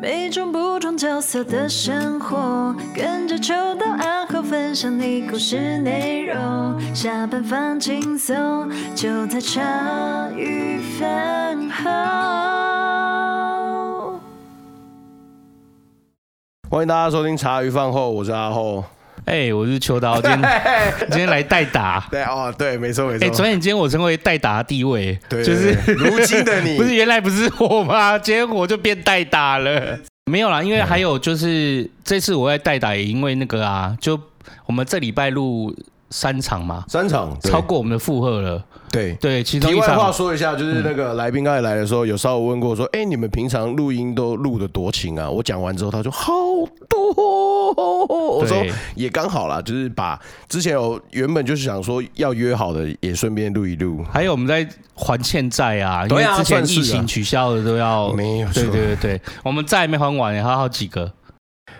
每种不同角色的生活，跟着秋到暗后分享你故事内容。下班放轻松，就在茶余饭后。欢迎大家收听茶余饭后，我是阿后。哎、欸，我是秋刀，今天 今天来代打。对哦，对，没错没错。哎、欸，转眼间我成为代打的地位，对，就是如今的你，不是原来不是我吗？今天我就变代打了。没有啦，因为还有就是、嗯、这次我在代打，也因为那个啊，就我们这礼拜录三场嘛，三场超过我们的负荷了。对。对，其中题外话说一下，就是那个来宾刚才来的时候，有稍微问过说，哎、你们平常录音都录的多勤啊？我讲完之后，他说好多，我说也刚好啦，就是把之前有原本就是想说要约好的，也顺便录一录。还有我们在还欠债啊，因为之前疫情取消的都要没有，对对对对，我们债没还完，还有好几个。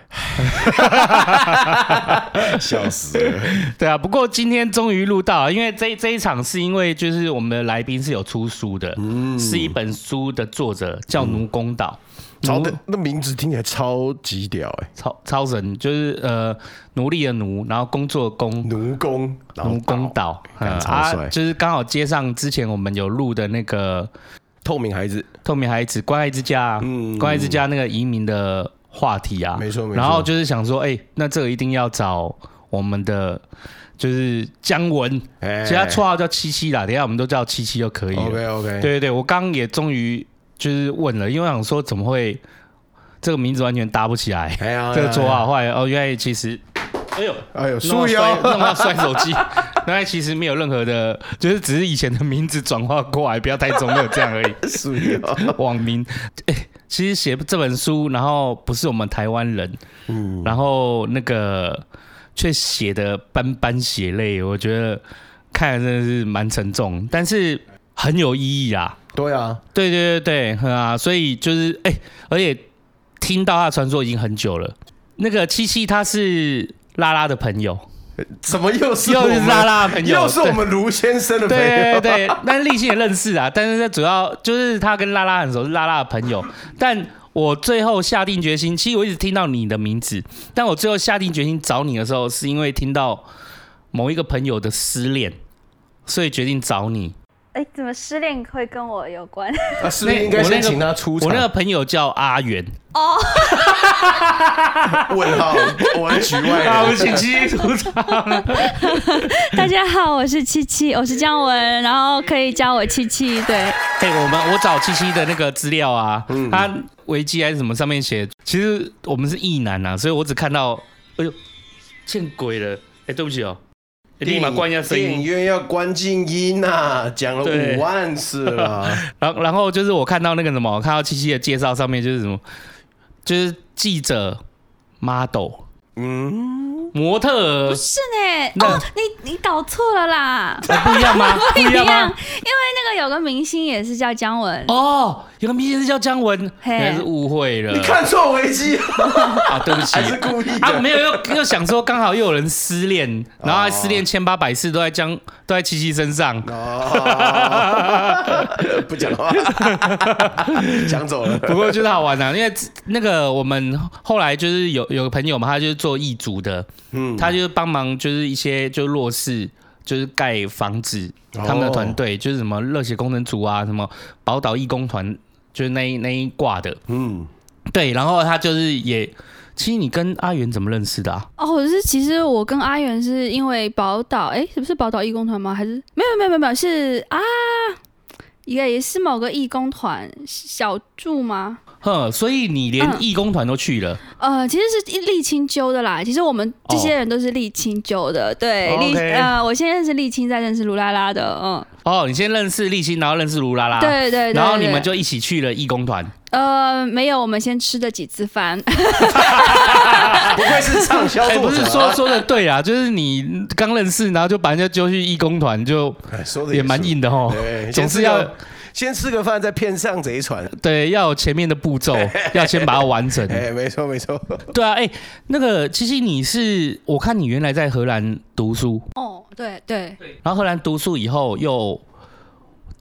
笑死了！对啊，不过今天终于录到，因为这这一场是因为就是我们的来宾是有出书的，嗯，是一本书的作者叫奴公岛，超的那名字听起来超级屌哎，超超神，就是呃奴隶的奴，然后工作的工，奴工奴工岛，嗯，超帅，啊，就是刚好接上之前我们有录的那个透明孩子，透明孩子，关爱之家，嗯，关爱之家那个移民的。话题啊，没错没错，然后就是想说，哎、欸，那这个一定要找我们的，就是姜文，欸、其实他绰号叫七七啦，等下我们都叫七七就可以了。OK OK，对对对，我刚刚也终于就是问了，因为我想说怎么会这个名字完全搭不起来，哎、这个绰号后来哦，原来其实，哎呦哎呦，输腰，弄到摔手机，原来其实没有任何的，就是只是以前的名字转化过来，不要太重，没有这样而已。输腰，网名，哎、欸。其实写这本书，然后不是我们台湾人，嗯，然后那个却写的斑斑血泪，我觉得看真的是蛮沉重，但是很有意义啊。对啊，对对对对，啊，所以就是哎，而且听到他的传说已经很久了。那个七七他是拉拉的朋友。怎么又是又是拉拉的朋友？又是我们卢先生的朋友。对对对，但是立新也认识啊。但是他主要就是他跟拉拉很熟，是拉拉的朋友。但我最后下定决心，其实我一直听到你的名字，但我最后下定决心找你的时候，是因为听到某一个朋友的失恋，所以决定找你。哎，怎么失恋会跟我有关？啊，失恋应该先请他出场。我那个朋友叫阿元。哦。问号，我来举外。好，请七七出场。大家好，我是七七，我是姜文，然后可以叫我七七。对。哎，我们我找七七的那个资料啊，嗯、他维基还是什么上面写，其实我们是异男啊，所以我只看到，哎呦，见鬼了！哎，对不起哦。立马关一下声音。电影院要关静音呐，讲了五万次了。然后，然后就是我看到那个什么，我看到七七的介绍上面就是什么，就是记者、model，嗯。模特不是呢？哦，你你搞错了啦！不一样吗？不一样，因为那个有个明星也是叫姜文哦，有个明星是叫姜文，还是误会了？你看错维基 啊？对不起，还是故意的啊？没有，又又想说刚好又有人失恋，然后还失恋千八百次都在姜都在七七身上哦，不讲话，讲走了。不过就是好玩啊，因为那个我们后来就是有有个朋友嘛，他就是做义足的。嗯，他就是帮忙，就是一些就弱势，就是盖房子，他们的团队就是什么热血工程组啊，什么宝岛义工团，就是那一那一挂的。嗯，对，然后他就是也，其实你跟阿元怎么认识的啊？哦，是其实我跟阿元是因为宝岛，哎，是不是宝岛义工团吗？还是没有没有没有没有是啊，也也是某个义工团小助吗？哼，所以你连义工团都去了？嗯、呃，其实是立青揪的啦。其实我们这些人都是立青揪的。对，立、哦 okay、呃，我先认识立青，再认识卢拉拉的。嗯。哦，你先认识立青，然后认识卢拉拉。对对，对对对。然后你们就一起去了义工团。呃，没有，我们先吃了几次饭。不愧是畅销作者、啊欸。不是说说的对啊，就是你刚认识，然后就把人家揪去义工团，就也蛮硬的哦。总是要。先吃个饭，再骗上贼船。对，要有前面的步骤，要先把它完整。哎，没错没错。对啊，哎、欸，那个七七，你是我看你原来在荷兰读书。哦，对对。然后荷兰读书以后，又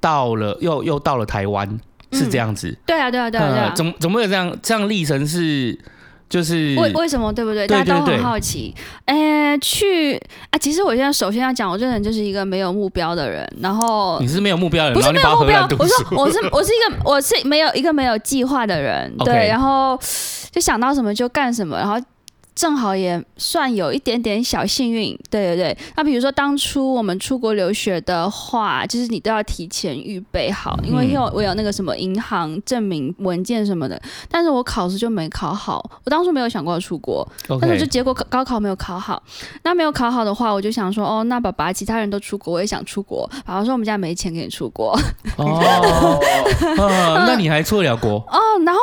到了，又又到了台湾。是这样子。对啊，对啊，对啊，对啊。怎怎么会有这样这样历程是？就是为为什么对不对？大家都很好奇。哎，去啊！其实我现在首先要讲，我这人就是一个没有目标的人。然后你是没有目标的人，不是没有目标。我说我是 我是一个我是没有一个没有计划的人。对，然后就想到什么就干什么，然后。正好也算有一点点小幸运，对对对。那比如说当初我们出国留学的话，就是你都要提前预备好，因为有我有那个什么银行证明文件什么的。但是我考试就没考好，我当初没有想过要出国，但是就结果高考没有考好。那没有考好的话，我就想说，哦，那爸爸其他人都出国，我也想出国。爸爸说我们家没钱给你出国。哦，那你还出得了国？哦，然后。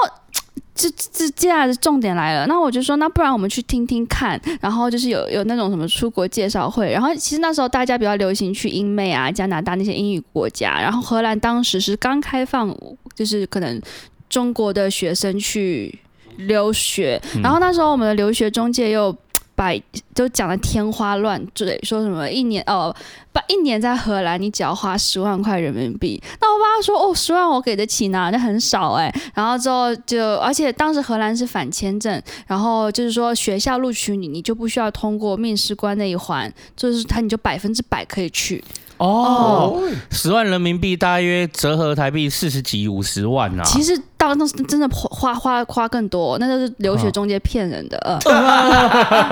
这这接下来的重点来了，那我就说，那不然我们去听听看，然后就是有有那种什么出国介绍会，然后其实那时候大家比较流行去英美啊、加拿大那些英语国家，然后荷兰当时是刚开放，就是可能中国的学生去留学，然后那时候我们的留学中介又。把就讲的天花乱坠，说什么一年哦，把一年在荷兰，你只要花十万块人民币。那我爸说哦，十万我给得起呢，那很少哎。然后之后就，而且当时荷兰是反签证，然后就是说学校录取你，你就不需要通过面试官那一环，就是他你就百分之百可以去。哦，十万人民币大约折合台币四十几五十万呐、啊。其实到那真的花花花更多，那就是留学中介骗人的。呃，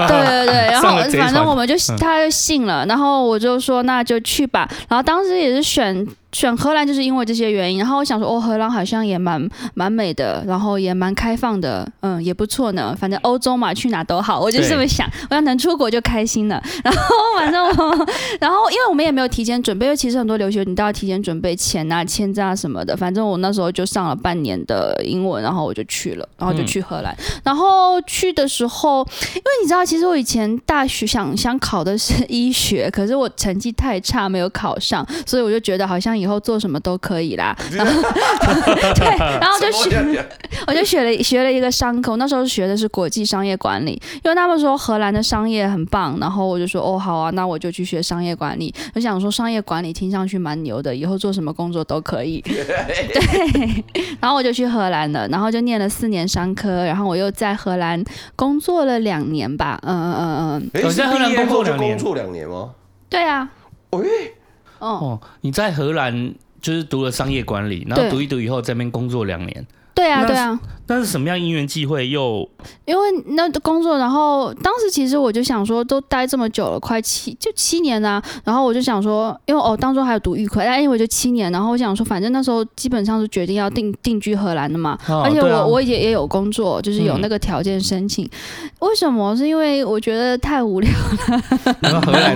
对 对对，然后反正我们就他就信了，然后我就说那就去吧，然后当时也是选。选荷兰就是因为这些原因，然后我想说，哦，荷兰好像也蛮蛮美的，然后也蛮开放的，嗯，也不错呢。反正欧洲嘛，去哪都好，我就这么想。我要能出国就开心了。然后反正我，然后因为我们也没有提前准备，因为其实很多留学你都要提前准备钱啊、签证啊什么的。反正我那时候就上了半年的英文，然后我就去了，然后就去荷兰。嗯、然后去的时候，因为你知道，其实我以前大学想想考的是 医学，可是我成绩太差，没有考上，所以我就觉得好像。以后做什么都可以啦，然 后对，然后就学，我就学了学了一个商科，那时候学的是国际商业管理，因为他们说荷兰的商业很棒，然后我就说哦好啊，那我就去学商业管理。我想说商业管理听上去蛮牛的，以后做什么工作都可以。对，然后我就去荷兰了，然后就念了四年商科，然后我又在荷兰工作了两年吧，嗯嗯嗯嗯。你在荷兰工作两年？工作两年吗？对啊。喂。哦，你在荷兰就是读了商业管理，然后读一读以后在那边工作两年。对啊，对啊。那是什么样因缘际会又？因为那工作，然后当时其实我就想说，都待这么久了，快七就七年啊。然后我就想说，因为哦，当中还有读预科，但因为我就七年，然后我想说，反正那时候基本上是决定要定定居荷兰的嘛。哦、而且我、啊、我也也有工作，就是有那个条件申请。嗯、为什么？是因为我觉得太无聊了。荷兰。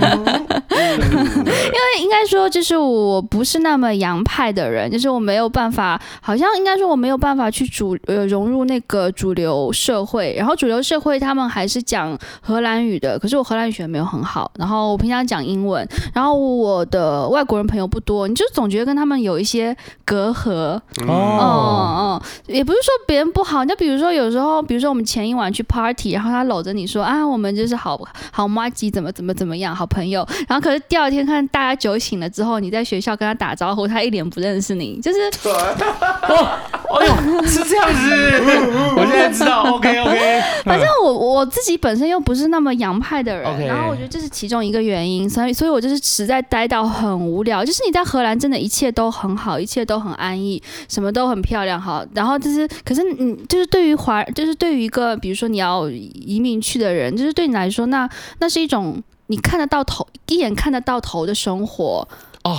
因为应该说，就是我不是那么洋派的人，就是我没有办法，好像应该说我没有办法去主呃融入那个主流社会。然后主流社会他们还是讲荷兰语的，可是我荷兰语学的没有很好。然后我平常讲英文，然后我的外国人朋友不多，你就总觉得跟他们有一些隔阂。哦，嗯嗯，也不是说别人不好，就比如说有时候，比如说我们前一晚去 party，然后他搂着你说啊，我们就是好好妈吉，怎么怎么怎么样，好朋友。然后可是第二天看大家酒醒了之后，你在学校跟他打招呼，他一脸不认识你，就是，哦，哎呦，是这样子，我现在知道，OK OK。反正我我自己本身又不是那么洋派的人，然后我觉得这是其中一个原因，所以所以我就是实在待到很无聊。就是你在荷兰真的一切都很好，一切都很安逸，什么都很漂亮，好。然后就是，可是你就是对于华，就是对于一个比如说你要移民去的人，就是对你来说，那那是一种。你看得到头，一眼看得到头的生活哦，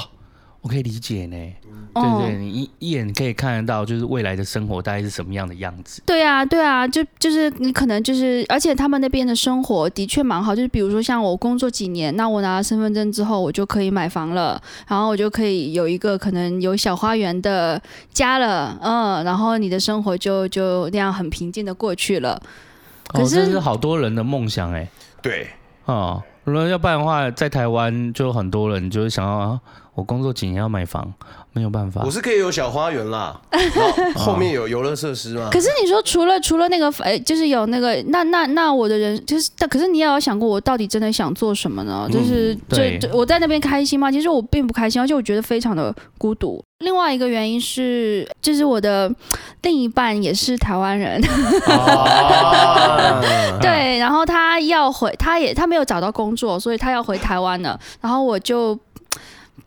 我可以理解呢。对对，你一一眼可以看得到，就是未来的生活大概是什么样的样子。对啊，对啊，就就是你可能就是，而且他们那边的生活的确蛮好。就是比如说像我工作几年，那我拿了身份证之后，我就可以买房了，然后我就可以有一个可能有小花园的家了，嗯，然后你的生活就就那样很平静的过去了。可是，哦，这是好多人的梦想哎。对，哦。如果要不然的话，在台湾就很多人就是想要，我工作几年要买房。没有办法，我是可以有小花园啦，然后 后面有游乐设施吗。可是你说除了除了那个，哎，就是有那个，那那那我的人就是，但可是你也有想过，我到底真的想做什么呢？就是就就我在那边开心吗？其实我并不开心，而且我觉得非常的孤独。另外一个原因是，就是我的另一半也是台湾人，对，然后他要回，他也他没有找到工作，所以他要回台湾了，然后我就。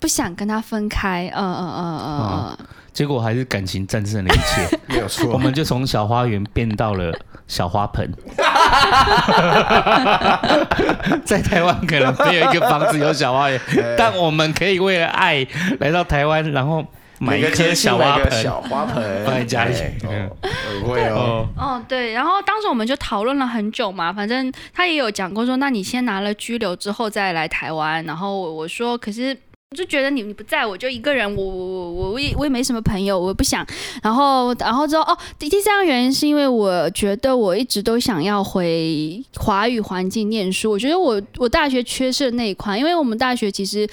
不想跟他分开，嗯嗯嗯嗯嗯，结果还是感情战胜了一切，没有错。我们就从小花园变到了小花盆，在台湾可能没有一个房子有小花园，但我们可以为了爱来到台湾，然后买一颗小花盆，小花盆放在家里。嗯，会哦。哦，对。然后当时我们就讨论了很久嘛，反正他也有讲过说，那你先拿了居留之后再来台湾。然后我说，可是。我就觉得你你不在我就一个人，我我我我也我也没什么朋友，我不想。然后然后之后哦，第第三个原因是因为我觉得我一直都想要回华语环境念书。我觉得我我大学缺失的那一块，因为我们大学其实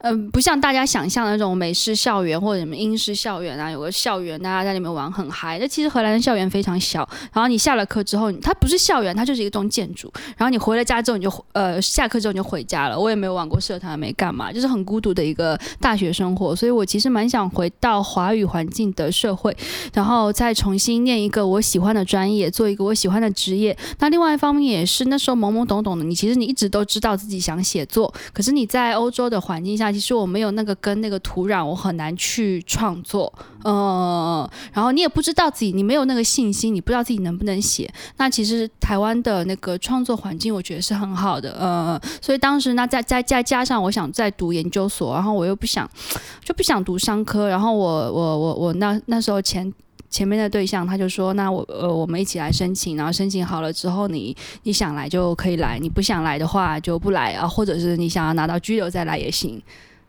嗯、不像大家想象的那种美式校园或者什么英式校园啊，有个校园大家在里面玩很嗨。那其实荷兰的校园非常小，然后你下了课之后，它不是校园，它就是一栋建筑。然后你回了家之后，你就呃下课之后你就回家了。我也没有玩过社团，没干嘛，就是很孤独的。一个大学生活，所以我其实蛮想回到华语环境的社会，然后再重新念一个我喜欢的专业，做一个我喜欢的职业。那另外一方面也是那时候懵懵懂懂的，你其实你一直都知道自己想写作，可是你在欧洲的环境下，其实我没有那个跟那个土壤，我很难去创作。嗯，然后你也不知道自己，你没有那个信心，你不知道自己能不能写。那其实台湾的那个创作环境，我觉得是很好的。嗯，所以当时那再再再加上我想再读研究所。然后我又不想，就不想读商科。然后我我我我那那时候前前面的对象他就说，那我呃我们一起来申请，然后申请好了之后，你你想来就可以来，你不想来的话就不来啊，或者是你想要拿到居留再来也行。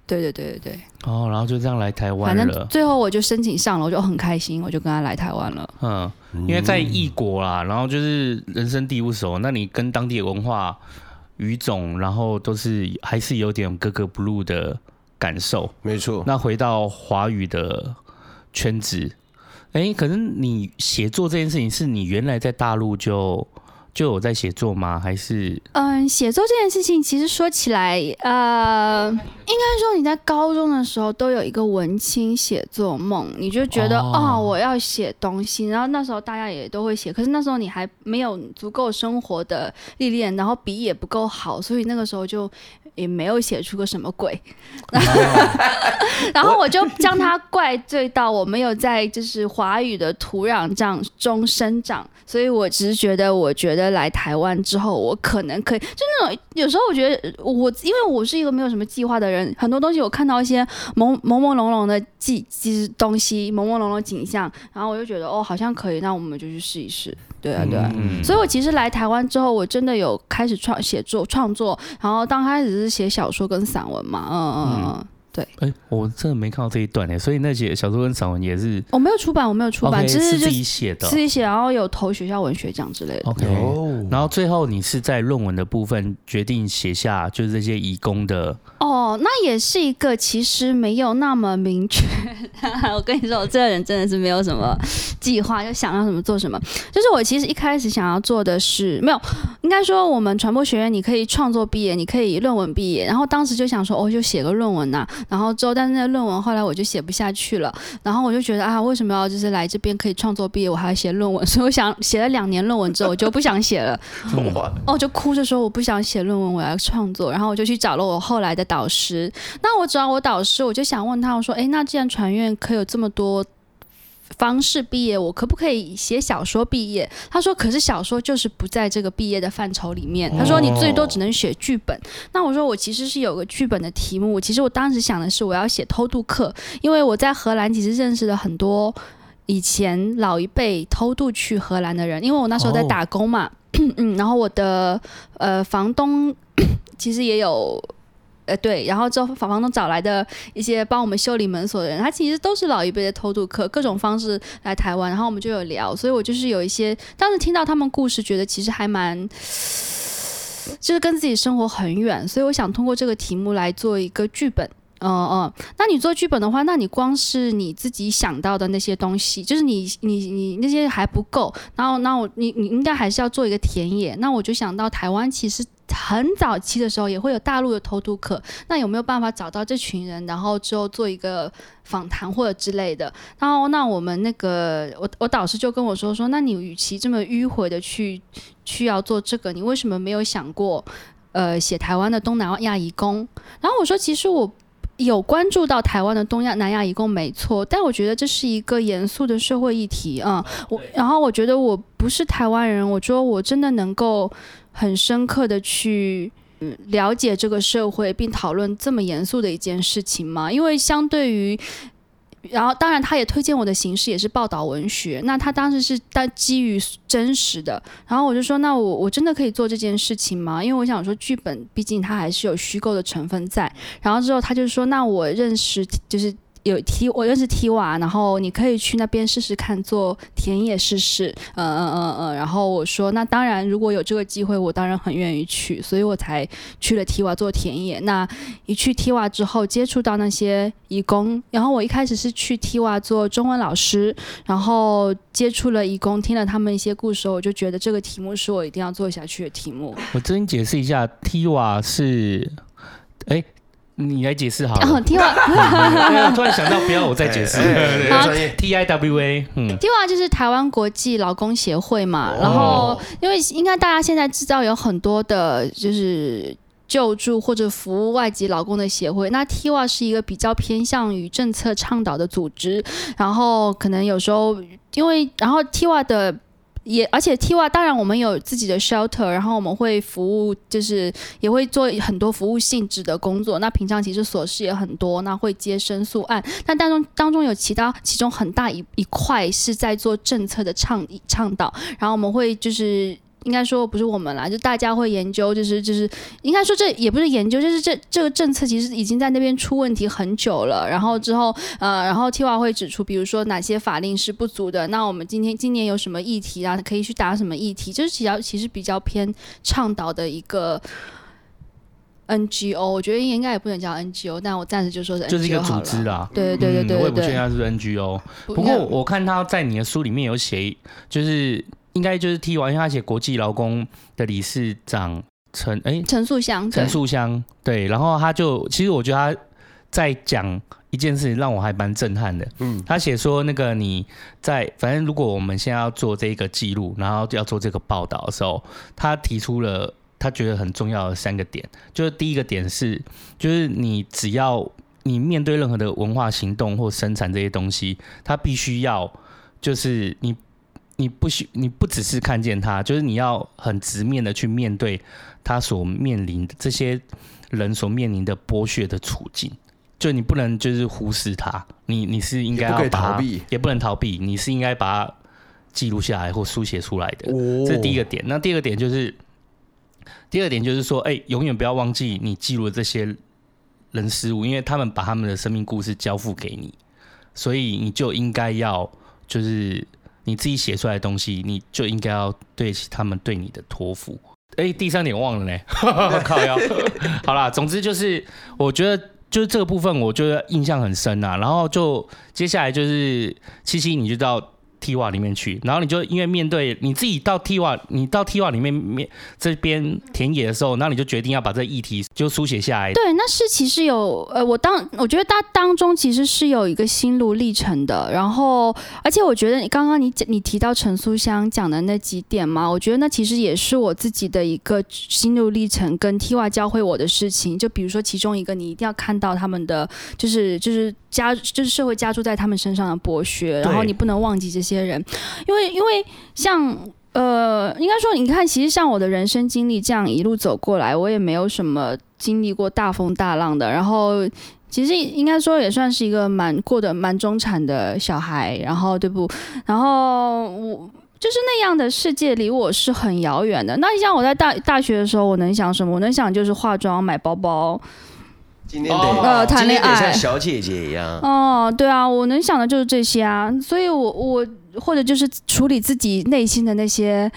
对对对对对。哦，然后就这样来台湾了。反正最后我就申请上了，我就很开心，我就跟他来台湾了。嗯，因为在异国啦，然后就是人生地不熟，那你跟当地的文化、语种，然后都是还是有点格格不入的。感受没错。那回到华语的圈子，哎、欸，可是你写作这件事情，是你原来在大陆就就有在写作吗？还是？嗯，写作这件事情，其实说起来，呃，应该说你在高中的时候都有一个文青写作梦，你就觉得哦，哦，我要写东西。然后那时候大家也都会写，可是那时候你还没有足够生活的历练，然后笔也不够好，所以那个时候就。也没有写出个什么鬼，然后我就将他怪罪到我没有在就是华语的土壤这中生长，所以我只是觉得，我觉得来台湾之后，我可能可以，就那种有时候我觉得我因为我是一个没有什么计划的人，很多东西我看到一些朦朦朦胧胧的记记东西，朦朦胧胧景象，然后我就觉得哦，好像可以，那我们就去试一试。对啊，对啊，嗯、所以我其实来台湾之后，我真的有开始创写作创作，然后刚开始是写小说跟散文嘛，嗯嗯嗯。对，哎，我真的没看到这一段哎，所以那些小说跟散文也是我没有出版，我没有出版，只是自己写的，自己写，然后有投学校文学奖之类的。OK，然后最后你是在论文的部分决定写下就是这些义工的。哦，那也是一个其实没有那么明确。我跟你说，我这个人真的是没有什么计划，就想要什么做什么。就是我其实一开始想要做的是没有，应该说我们传播学院你可以创作毕业，你可以论文毕业，然后当时就想说，哦，就写个论文呐、啊。然后之后，但是那论文后来我就写不下去了。然后我就觉得啊，为什么要就是来这边可以创作毕业，我还要写论文？所以我想写了两年论文之后，我就不想写了。哦，就哭着说我不想写论文，我要创作。然后我就去找了我后来的导师。那我找我导师，我就想问他，我说，哎，那既然传院可以有这么多。方式毕业，我可不可以写小说毕业？他说：“可是小说就是不在这个毕业的范畴里面。”他说：“你最多只能写剧本。”那我说：“我其实是有个剧本的题目。其实我当时想的是我要写偷渡客，因为我在荷兰其实认识了很多以前老一辈偷渡去荷兰的人，因为我那时候在打工嘛。嗯，然后我的呃房东 其实也有。呃，对，然后之后房房东找来的一些帮我们修理门锁的人，他其实都是老一辈的偷渡客，各种方式来台湾，然后我们就有聊，所以我就是有一些当时听到他们故事，觉得其实还蛮就是跟自己生活很远，所以我想通过这个题目来做一个剧本。嗯嗯，那你做剧本的话，那你光是你自己想到的那些东西，就是你你你那些还不够，然后那我你你应该还是要做一个田野。那我就想到台湾其实很早期的时候也会有大陆的偷渡客，那有没有办法找到这群人，然后之后做一个访谈或者之类的？然后那我们那个我我导师就跟我说说，那你与其这么迂回的去去要做这个，你为什么没有想过呃写台湾的东南亚移工？然后我说其实我。有关注到台湾的东亚、南亚移工没错，但我觉得这是一个严肃的社会议题啊。嗯、我然后我觉得我不是台湾人，我说我真的能够很深刻的去了解这个社会，并讨论这么严肃的一件事情吗？因为相对于。然后，当然，他也推荐我的形式也是报道文学。那他当时是但基于真实的。然后我就说，那我我真的可以做这件事情吗？因为我想说，剧本毕竟它还是有虚构的成分在。然后之后他就说，那我认识就是。有提我认识提瓦然后你可以去那边试试看做田野试试，嗯嗯嗯嗯，然后我说那当然，如果有这个机会，我当然很愿意去，所以我才去了提瓦做田野。那一去提瓦之后，接触到那些义工，然后我一开始是去提瓦做中文老师，然后接触了义工，听了他们一些故事，我就觉得这个题目是我一定要做下去的题目。我这边解释一下提瓦是，哎。你来解释好了。哦，TIWA，突然想到，不要我再解释。好，T I W A，嗯，TIWA 就是台湾国际劳工协会嘛。然后，因为应该大家现在知道有很多的，就是救助或者服务外籍劳工的协会。那 TIWA 是一个比较偏向于政策倡导的组织。然后，可能有时候因为，然后 TIWA 的。也，而且 TY 当然我们有自己的 shelter，然后我们会服务，就是也会做很多服务性质的工作。那平常其实琐事也很多，那会接申诉案。那当中当中有其他其中很大一一块是在做政策的倡倡导，然后我们会就是。应该说不是我们啦，就大家会研究，就是就是应该说这也不是研究，就是这这个政策其实已经在那边出问题很久了。然后之后呃，然后 TIWA 会指出，比如说哪些法令是不足的。那我们今天今年有什么议题啊？可以去打什么议题？就是比较其实比较偏倡导的一个 NGO。我觉得应该也不能叫 NGO，但我暂时就说是 NGO 就是一个组织啦。对对对对对，我也不确定它是不是 NGO。不过我看他在你的书里面有写，就是。应该就是 TIWA，因为他写国际劳工的理事长陈哎陈素香，陈素香对，然后他就其实我觉得他在讲一件事情让我还蛮震撼的，嗯，他写说那个你在反正如果我们现在要做这个记录，然后要做这个报道的时候，他提出了他觉得很重要的三个点，就是第一个点是，就是你只要你面对任何的文化行动或生产这些东西，他必须要就是你。你不需，你不只是看见他，就是你要很直面的去面对他所面临的这些人所面临的剥削的处境，就你不能就是忽视他，你你是应该要避，也不能逃避，你是应该把它记录下来或书写出来的，这是第一个点。那第二个点就是，第二点就是说，哎，永远不要忘记你记录的这些人事物，因为他们把他们的生命故事交付给你，所以你就应该要就是。你自己写出来的东西，你就应该要对起他们对你的托付。哎，第三点忘了呢，靠腰。好啦，总之就是，我觉得就是这个部分，我觉得印象很深啊。然后就接下来就是七七，你就到。TIWA 里面去，然后你就因为面对你自己到 TIWA，你到 TIWA 里面面这边田野的时候，然后你就决定要把这议题就书写下来。对，那是其实有呃，我当我觉得它当中其实是有一个心路历程的。然后，而且我觉得你刚刚你讲你提到陈素香讲的那几点嘛，我觉得那其实也是我自己的一个心路历程，跟 TIWA 教会我的事情。就比如说其中一个，你一定要看到他们的就是就是加就是社会加注在他们身上的剥削，然后你不能忘记这些。些人，因为因为像呃，应该说，你看，其实像我的人生经历这样一路走过来，我也没有什么经历过大风大浪的。然后，其实应该说也算是一个蛮过得蛮中产的小孩。然后，对不？然后我就是那样的世界离我是很遥远的。那你像我在大大学的时候，我能想什么？我能想就是化妆、买包包。今天得呃谈恋爱，像小姐姐一样。哦，对啊，我能想的就是这些啊。所以我我。或者就是处理自己内心的那些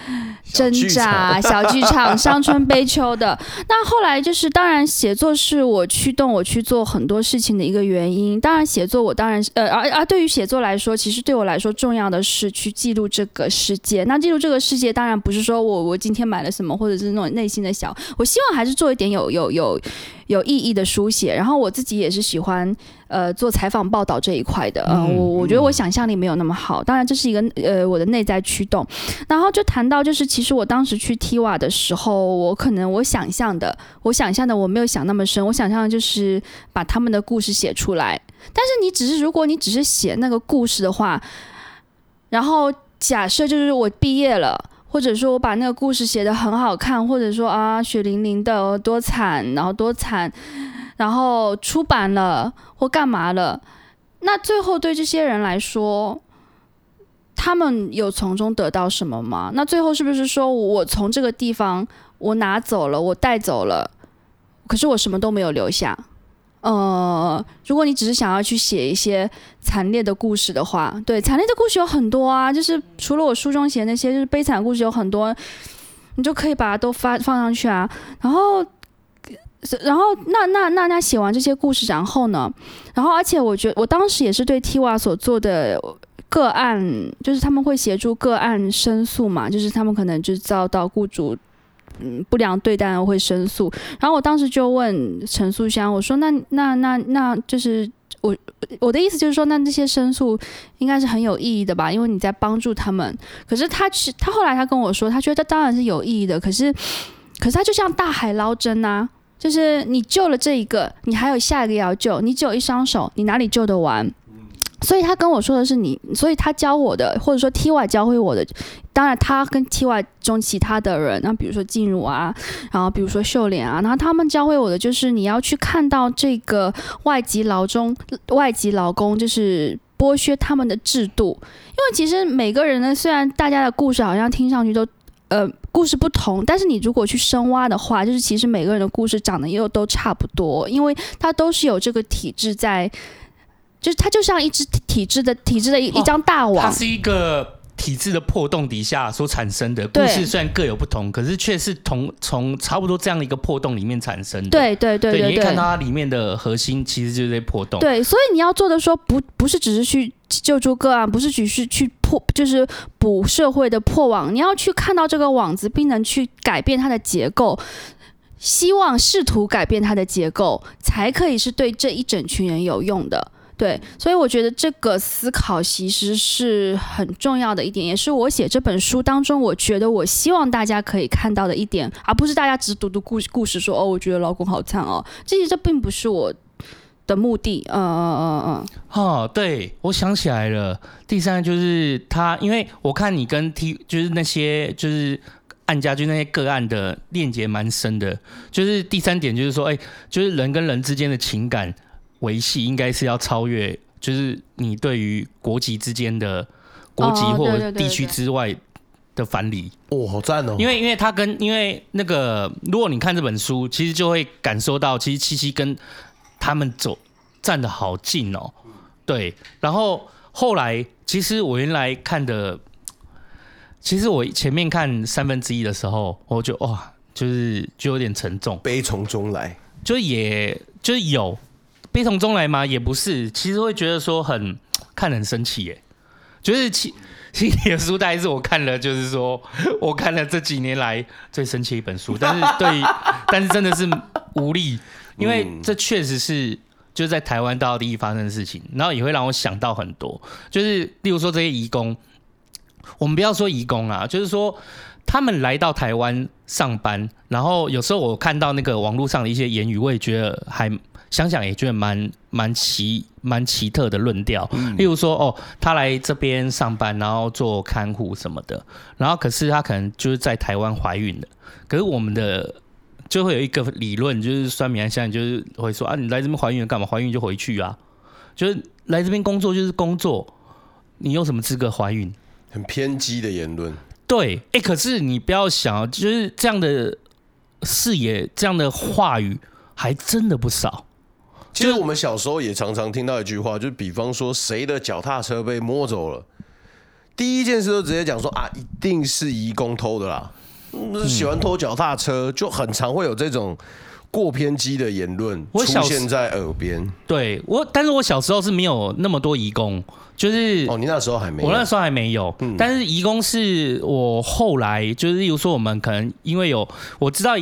挣扎、小剧场、伤春悲秋的。那后来就是，当然写作是我驱动我去做很多事情的一个原因。当然，写作我当然呃，而而对于写作来说，其实对我来说重要的是去记录这个世界。那记录这个世界，当然不是说我我今天买了什么，或者是那种内心的小。我希望还是做一点有有有有意义的书写。然后我自己也是喜欢呃做采访报道这一块的。嗯，我我觉得我想象力没有那么好。当然这是。一个呃，我的内在驱动，然后就谈到，就是其实我当时去 TIWA 的时候，我可能我想象的，我想象的我没有想那么深，我想象的就是把他们的故事写出来。但是你只是如果你只是写那个故事的话，然后假设就是我毕业了，或者说我把那个故事写得很好看，或者说啊血淋淋的多惨，然后多惨，然后出版了或干嘛了，那最后对这些人来说。他们有从中得到什么吗？那最后是不是说我从这个地方我拿走了，我带走了，可是我什么都没有留下？呃，如果你只是想要去写一些惨烈的故事的话，对，惨烈的故事有很多啊，就是除了我书中写那些，就是悲惨故事有很多，你就可以把它都发放上去啊。然后，然后那那那那写完这些故事，然后呢？然后而且我觉得我当时也是对 TIWA 所做的。个案就是他们会协助个案申诉嘛，就是他们可能就遭到雇主嗯不良对待会申诉。然后我当时就问陈素香，我说那那那那就是我我的意思就是说，那这些申诉应该是很有意义的吧？因为你在帮助他们。可是他去他后来他跟我说，他觉得当然是有意义的。可是可是他就像大海捞针呐，就是你救了这一个，你还有下一个要救，你只有一双手，你哪里救得完？所以他跟我说的是你，所以他教我的，或者说 T Y 教会我的，当然他跟 T Y 中其他的人，那比如说静茹啊，然后比如说秀莲啊，然后他们教会我的就是你要去看到这个外籍劳中外籍劳工就是剥削他们的制度，因为其实每个人呢，虽然大家的故事好像听上去都呃故事不同，但是你如果去深挖的话，就是其实每个人的故事长得又都差不多，因为他都是有这个体制在。就是它就像一只体制的体制的一、哦、一张大网，它是一个体制的破洞底下所产生的故事，虽然各有不同，可是却是同从差不多这样的一个破洞里面产生的。对对对对，你看到它里面的核心其实就是这破洞。对，所以你要做的说不不是只是去救助个案，不是只是去破，就是补社会的破网，你要去看到这个网子，并能去改变它的结构，希望试图改变它的结构，才可以是对这一整群人有用的。对，所以我觉得这个思考其实是很重要的一点，也是我写这本书当中，我觉得我希望大家可以看到的一点，而不是大家只读读故故事说哦，我觉得老公好惨哦，这些这并不是我的目的。嗯嗯嗯嗯。哦，对，我想起来了，第三就是他，因为我看你跟 T 就是那些就是案家就那些个案的链接蛮深的，就是第三点就是说，哎，就是人跟人之间的情感。维系应该是要超越，就是你对于国籍之间的国籍或者地区之外的藩篱。哦，好赞哦！因为因为他跟因为那个，如果你看这本书，其实就会感受到，其实七七跟他们走站的好近哦。对，然后后来其实我原来看的，其实我前面看三分之一的时候，我就哇，就是就有点沉重，悲从中来，就也就是有。悲从中来吗？也不是，其实会觉得说很看很生气耶。就是其心里的书大概是我看了，就是说我看了这几年来最生气一本书。但是对，但是真的是无力，因为这确实是就是在台湾道地发生的事情，然后也会让我想到很多。就是例如说这些移工，我们不要说移工啊，就是说他们来到台湾上班，然后有时候我看到那个网络上的一些言语，我也觉得还。想想也觉得蛮蛮奇蛮奇特的论调，例如说哦，他来这边上班，然后做看护什么的，然后可是他可能就是在台湾怀孕的，可是我们的就会有一个理论，就是酸民现在就是会说啊，你来这边怀孕干嘛？怀孕就回去啊，就是来这边工作就是工作，你有什么资格怀孕？很偏激的言论。对，哎、欸，可是你不要想，就是这样的视野，这样的话语还真的不少。其实我们小时候也常常听到一句话，就是比方说谁的脚踏车被摸走了，第一件事就直接讲说啊，一定是移工偷的啦。嗯，喜欢偷脚踏车，就很常会有这种过偏激的言论出现在耳边。对我，但是我小时候是没有那么多移工，就是哦，你那时候还没有，我那时候还没有。嗯，但是移工是我后来，就是例如说我们可能因为有我知道，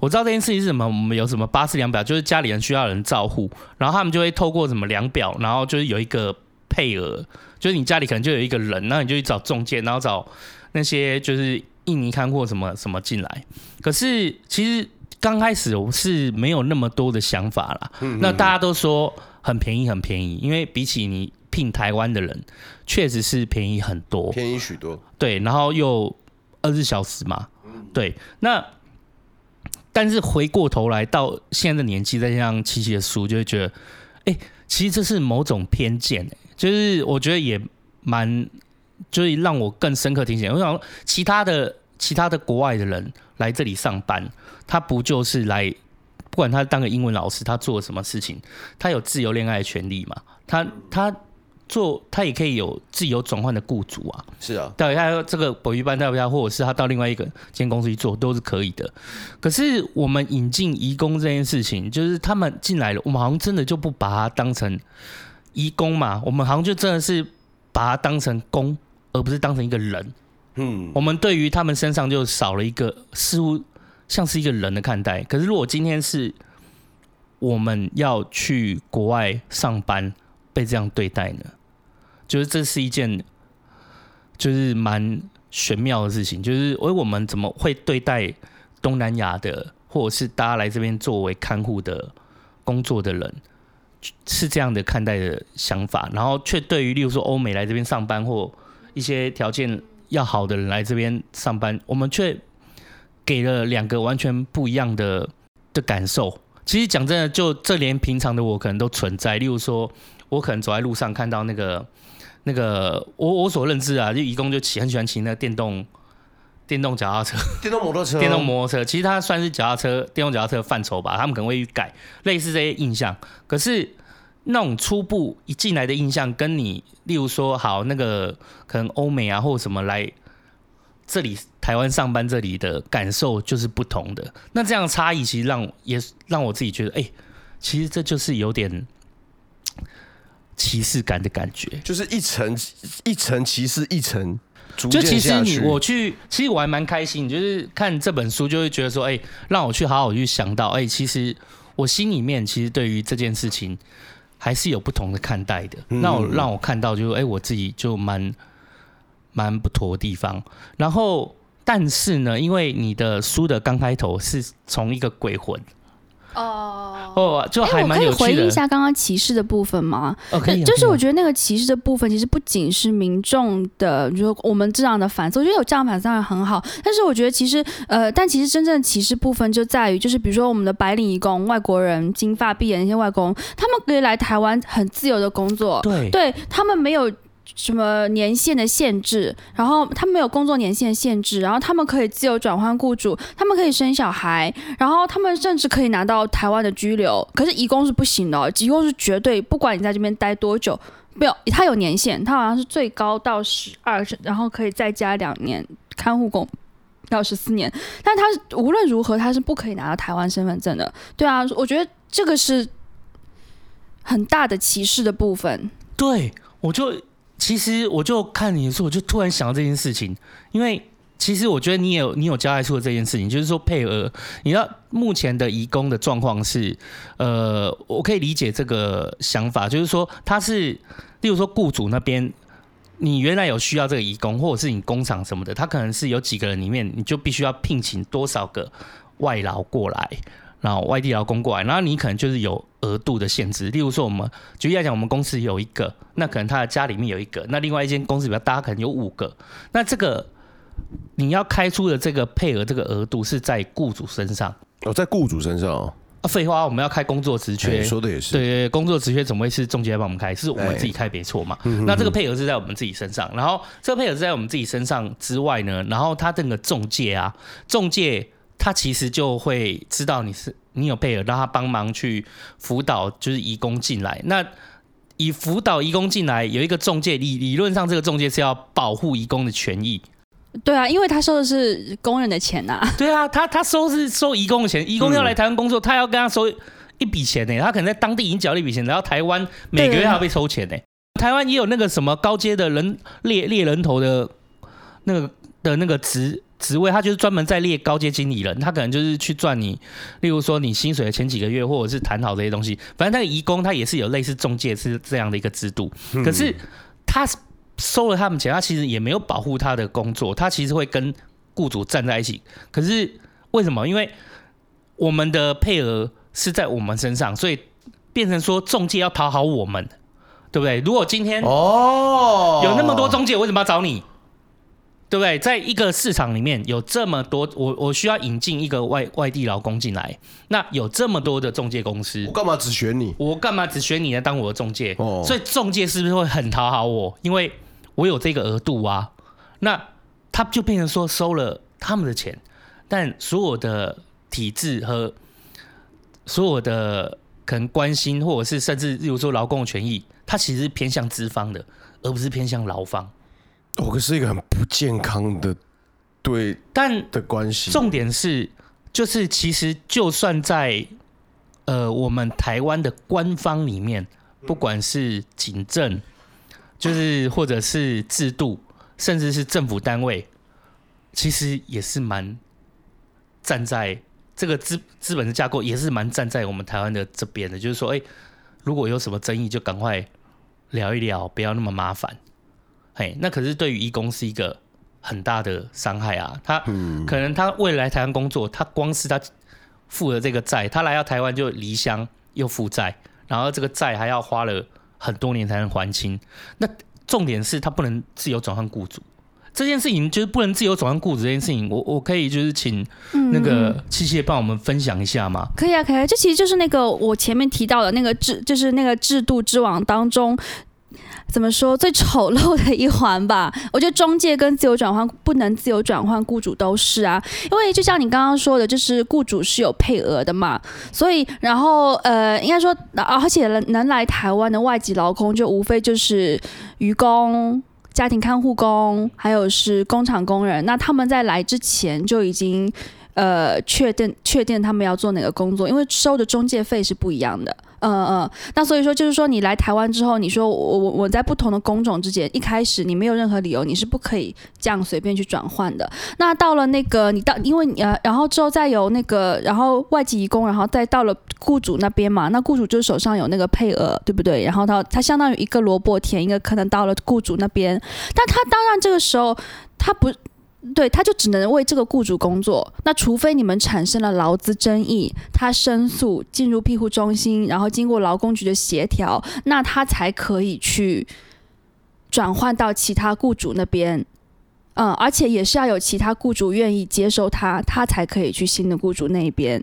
我知道这件事情是什么，我们有什么巴氏量表，就是家里人需要人照护，然后他们就会透过什么量表，然后就是有一个配额。就是你家里可能就有一个人，那你就去找中介，然后找那些就是印尼看护什么什么进来。可是其实刚开始我是没有那么多的想法啦。那大家都说很便宜，很便宜，因为比起你聘台湾的人，确实是便宜很多，便宜许多。对，然后又二十四小时嘛。对，那但是回过头来到现在的年纪，再加上七七的书，就会觉得，哎，其实这是某种偏见。就是我觉得也蛮，就是让我更深刻提醒。我想其他的其他的国外的人来这里上班，他不就是来，不管他当个英文老师，他做了什么事情，他有自由恋爱的权利嘛？他他做他也可以有自由转换的雇主啊。是啊，对，他这个补习班要不要，或者是他到另外一个间公司去做，都是可以的。可是我们引进移工这件事情，就是他们进来了，我们好像真的就不把他当成。移工嘛，我们好像就真的是把他当成工，而不是当成一个人。嗯，我们对于他们身上就少了一个，似乎像是一个人的看待。可是如果今天是我们要去国外上班，被这样对待呢？就是这是一件就是蛮玄妙的事情。就是为我们怎么会对待东南亚的，或者是大家来这边作为看护的工作的人？是这样的看待的想法，然后却对于例如说欧美来这边上班或一些条件要好的人来这边上班，我们却给了两个完全不一样的的感受。其实讲真的，就这连平常的我可能都存在。例如说，我可能走在路上看到那个那个我我所认知啊，就一共就骑很喜欢骑那个电动。电动脚踏车、电动摩托车、电动摩托车，其实它算是脚踏车、电动脚踏车的范畴吧。他们可能会去改类似这些印象，可是那种初步一进来的印象，跟你例如说，好那个可能欧美啊或者什么来这里台湾上班这里的感受就是不同的。那这样差异其实让也让我自己觉得，哎、欸，其实这就是有点歧视感的感觉，就是一层一层歧视一层。就其实你我去，其实我还蛮开心，就是看这本书就会觉得说，哎，让我去好好去想到，哎，其实我心里面其实对于这件事情还是有不同的看待的。那我让我看到，就是哎，我自己就蛮蛮不妥的地方。然后，但是呢，因为你的书的刚开头是从一个鬼魂。哦哦，就还蛮有趣的。欸、我可以回应一下刚刚歧视的部分吗？就是我觉得那个歧视的部分，其实不仅是民众的，就是我们这样的反思，我觉得有这样反思当然很好。但是我觉得其实，呃，但其实真正的歧视部分就在于，就是比如说我们的白领移工、外国人、金发碧眼那些外公，他们可以来台湾很自由的工作，对，对他们没有。什么年限的限制，然后他们没有工作年限限制，然后他们可以自由转换雇主，他们可以生小孩，然后他们甚至可以拿到台湾的居留。可是移工是不行的，移工是绝对不管你在这边待多久，没有他有年限，他好像是最高到十二，然后可以再加两年看护工到十四年，但他无论如何他是不可以拿到台湾身份证的。对啊，我觉得这个是很大的歧视的部分。对，我就。其实我就看你的时候，我就突然想到这件事情，因为其实我觉得你有你有交代出的这件事情，就是说配额，你知道目前的移工的状况是，呃，我可以理解这个想法，就是说他是，例如说雇主那边，你原来有需要这个移工，或者是你工厂什么的，他可能是有几个人里面，你就必须要聘请多少个外劳过来。然后外地劳工过来，然后你可能就是有额度的限制。例如说，我们举例来讲，我们公司有一个，那可能他的家里面有一个，那另外一间公司比较大，可能有五个。那这个你要开出的这个配额，这个额度是在雇主身上哦，在雇主身上哦。啊，废话，我们要开工作职缺，说的也是。对对，工作职缺怎么会是中介来帮我们开？是我们自己开没错嘛？那这个配额是在我们自己身上，然后这个配额是在我们自己身上之外呢，然后他这个中介啊，中介。他其实就会知道你是你有配额，让他帮忙去辅导，就是移工进来。那以辅导移工进来，有一个中介，理理论上这个中介是要保护移工的权益。对啊，因为他收的是工人的钱呐、啊。对啊，他他收是收移工的钱，移工要来台湾工作，嗯、他要跟他收一笔钱呢。他可能在当地已经缴了一笔钱，然后台湾每个月还要被收钱呢。台湾也有那个什么高阶的人猎猎人头的那个的那个职职位，他就是专门在列高阶经理人，他可能就是去赚你，例如说你薪水的前几个月，或者是谈好这些东西。反正那个移工他也是有类似中介是这样的一个制度，可是他。收了他们钱，他其实也没有保护他的工作，他其实会跟雇主站在一起。可是为什么？因为我们的配额是在我们身上，所以变成说中介要讨好我们，对不对？如果今天哦有那么多中介，为什么要找你？对不对？在一个市场里面有这么多，我我需要引进一个外外地劳工进来，那有这么多的中介公司，我干嘛只选你？我干嘛只选你来当我的中介？哦，所以中介是不是会很讨好我？因为我有这个额度啊，那他就变成说收了他们的钱，但所有的体制和所有的可能关心，或者是甚至例如说劳工的权益，它其实偏向资方的，而不是偏向劳方。哦，可是一个很不健康的对，但的关系。重点是，就是其实就算在呃我们台湾的官方里面，不管是警政。就是或者是制度，甚至是政府单位，其实也是蛮站在这个资资本的架构，也是蛮站在我们台湾的这边的。就是说，哎，如果有什么争议，就赶快聊一聊，不要那么麻烦。嘿，那可是对于义工是一个很大的伤害啊。他可能他为了来台湾工作，他光是他负了这个债，他来到台湾就离乡又负债，然后这个债还要花了。很多年才能还清，那重点是他不能自由转换雇主，这件事情就是不能自由转换雇主这件事情，我我可以就是请那个七七帮我们分享一下吗？可以啊，可以啊，这其实就是那个我前面提到的那个制，就是那个制度之网当中。怎么说最丑陋的一环吧？我觉得中介跟自由转换不能自由转换，雇主都是啊。因为就像你刚刚说的，就是雇主是有配额的嘛，所以然后呃，应该说，而且能来台湾的外籍劳工，就无非就是渔工、家庭看护工，还有是工厂工人。那他们在来之前就已经呃确定确定他们要做哪个工作，因为收的中介费是不一样的。嗯嗯，那所以说就是说，你来台湾之后，你说我我我在不同的工种之间，一开始你没有任何理由，你是不可以这样随便去转换的。那到了那个你到，因为呃，然后之后再有那个，然后外籍移工，然后再到了雇主那边嘛，那雇主就手上有那个配额，对不对？然后他他相当于一个萝卜填，一个可能到了雇主那边，但他当然这个时候他不。对，他就只能为这个雇主工作。那除非你们产生了劳资争议，他申诉进入庇护中心，然后经过劳工局的协调，那他才可以去转换到其他雇主那边。嗯，而且也是要有其他雇主愿意接收他，他才可以去新的雇主那边。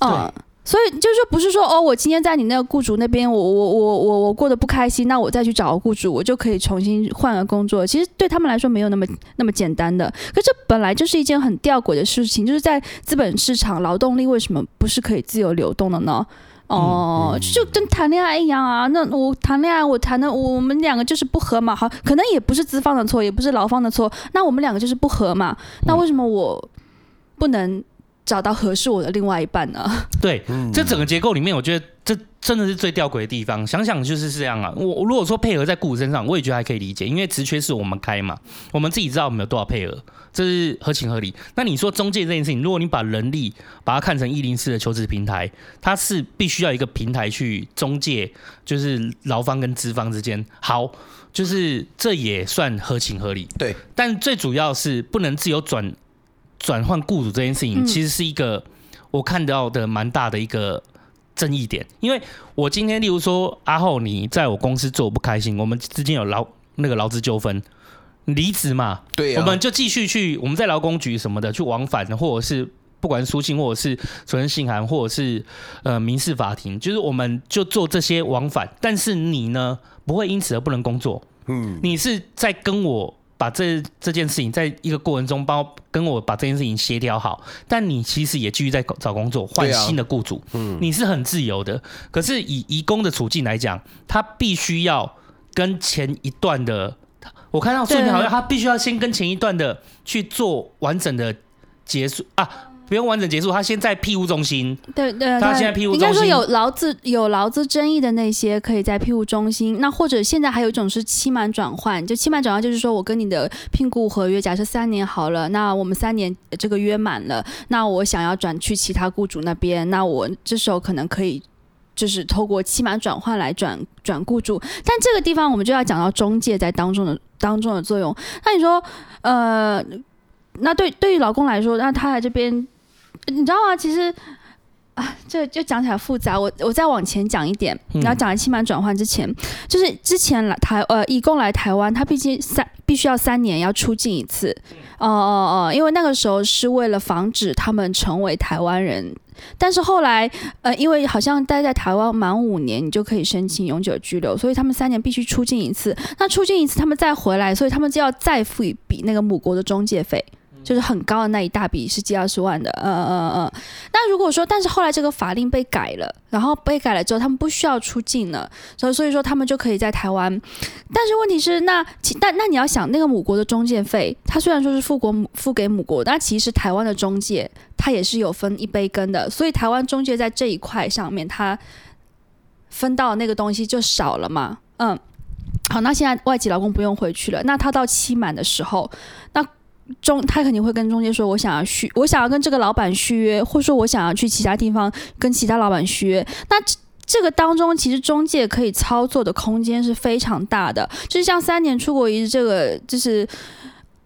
嗯。所以就是说，不是说哦，我今天在你那个雇主那边，我我我我我过得不开心，那我再去找个雇主，我就可以重新换个工作。其实对他们来说没有那么那么简单的。可这本来就是一件很吊诡的事情，就是在资本市场，劳动力为什么不是可以自由流动的呢？哦、呃，就跟谈恋爱一样啊。那我谈恋爱，我谈的我们两个就是不合嘛。好，可能也不是资方的错，也不是劳方的错。那我们两个就是不合嘛。那为什么我不能？找到合适我的另外一半呢？对，这整个结构里面，我觉得这真的是最吊诡的地方。想想就是这样啊。我如果说配合在雇主身上，我也觉得还可以理解，因为职缺是我们开嘛，我们自己知道我们有多少配额，这是合情合理。那你说中介这件事情，如果你把人力把它看成一零四的求职平台，它是必须要一个平台去中介，就是劳方跟资方之间，好，就是这也算合情合理。对，但最主要是不能自由转。转换雇主这件事情，其实是一个我看到的蛮大的一个争议点。因为我今天，例如说阿浩，你在我公司做不开心，我们之间有劳那个劳资纠纷，离职嘛，对，我们就继续去我们在劳工局什么的去往返，或者是不管是书信，或者是传真信函，或者是呃民事法庭，就是我们就做这些往返。但是你呢，不会因此而不能工作，嗯，你是在跟我把这这件事情在一个过程中帮跟我把这件事情协调好，但你其实也继续在找工作，换新的雇主，嗯，你是很自由的。可是以移工的处境来讲，他必须要跟前一段的，我看到视频好像他必须要先跟前一段的去做完整的结束啊。不用完整结束，他先在庇护中心。对对，他现在庇护中心。应该说有劳资有劳资争议的那些，可以在庇护中心。那或者现在还有一种是期满转换，就期满转换就是说我跟你的聘雇合约，假设三年好了，那我们三年这个约满了，那我想要转去其他雇主那边，那我这时候可能可以就是透过期满转换来转转雇主。但这个地方我们就要讲到中介在当中的当中的作用。那你说，呃，那对对于劳工来说，那他在这边。你知道吗？其实啊，这就讲起来复杂。我我再往前讲一点，然后讲来期满转换之前，就是之前来台呃，义工来台湾，他毕竟三必须要三年要出境一次。哦哦哦，因为那个时候是为了防止他们成为台湾人。但是后来呃，因为好像待在台湾满五年，你就可以申请永久居留，所以他们三年必须出境一次。那出境一次，他们再回来，所以他们就要再付一笔那个母国的中介费。就是很高的那一大笔，是几二十万的，嗯嗯嗯。那如果说，但是后来这个法令被改了，然后被改了之后，他们不需要出境了，所以所以说他们就可以在台湾。但是问题是，那但那你要想，那个母国的中介费，他虽然说是付国付给母国，但其实台湾的中介他也是有分一杯羹的，所以台湾中介在这一块上面，他分到那个东西就少了嘛。嗯，好，那现在外籍劳工不用回去了，那他到期满的时候，那。中他肯定会跟中介说，我想要续，我想要跟这个老板续约，或者说我想要去其他地方跟其他老板续约。那这个当中，其实中介可以操作的空间是非常大的。就是像三年出国一日这个，就是。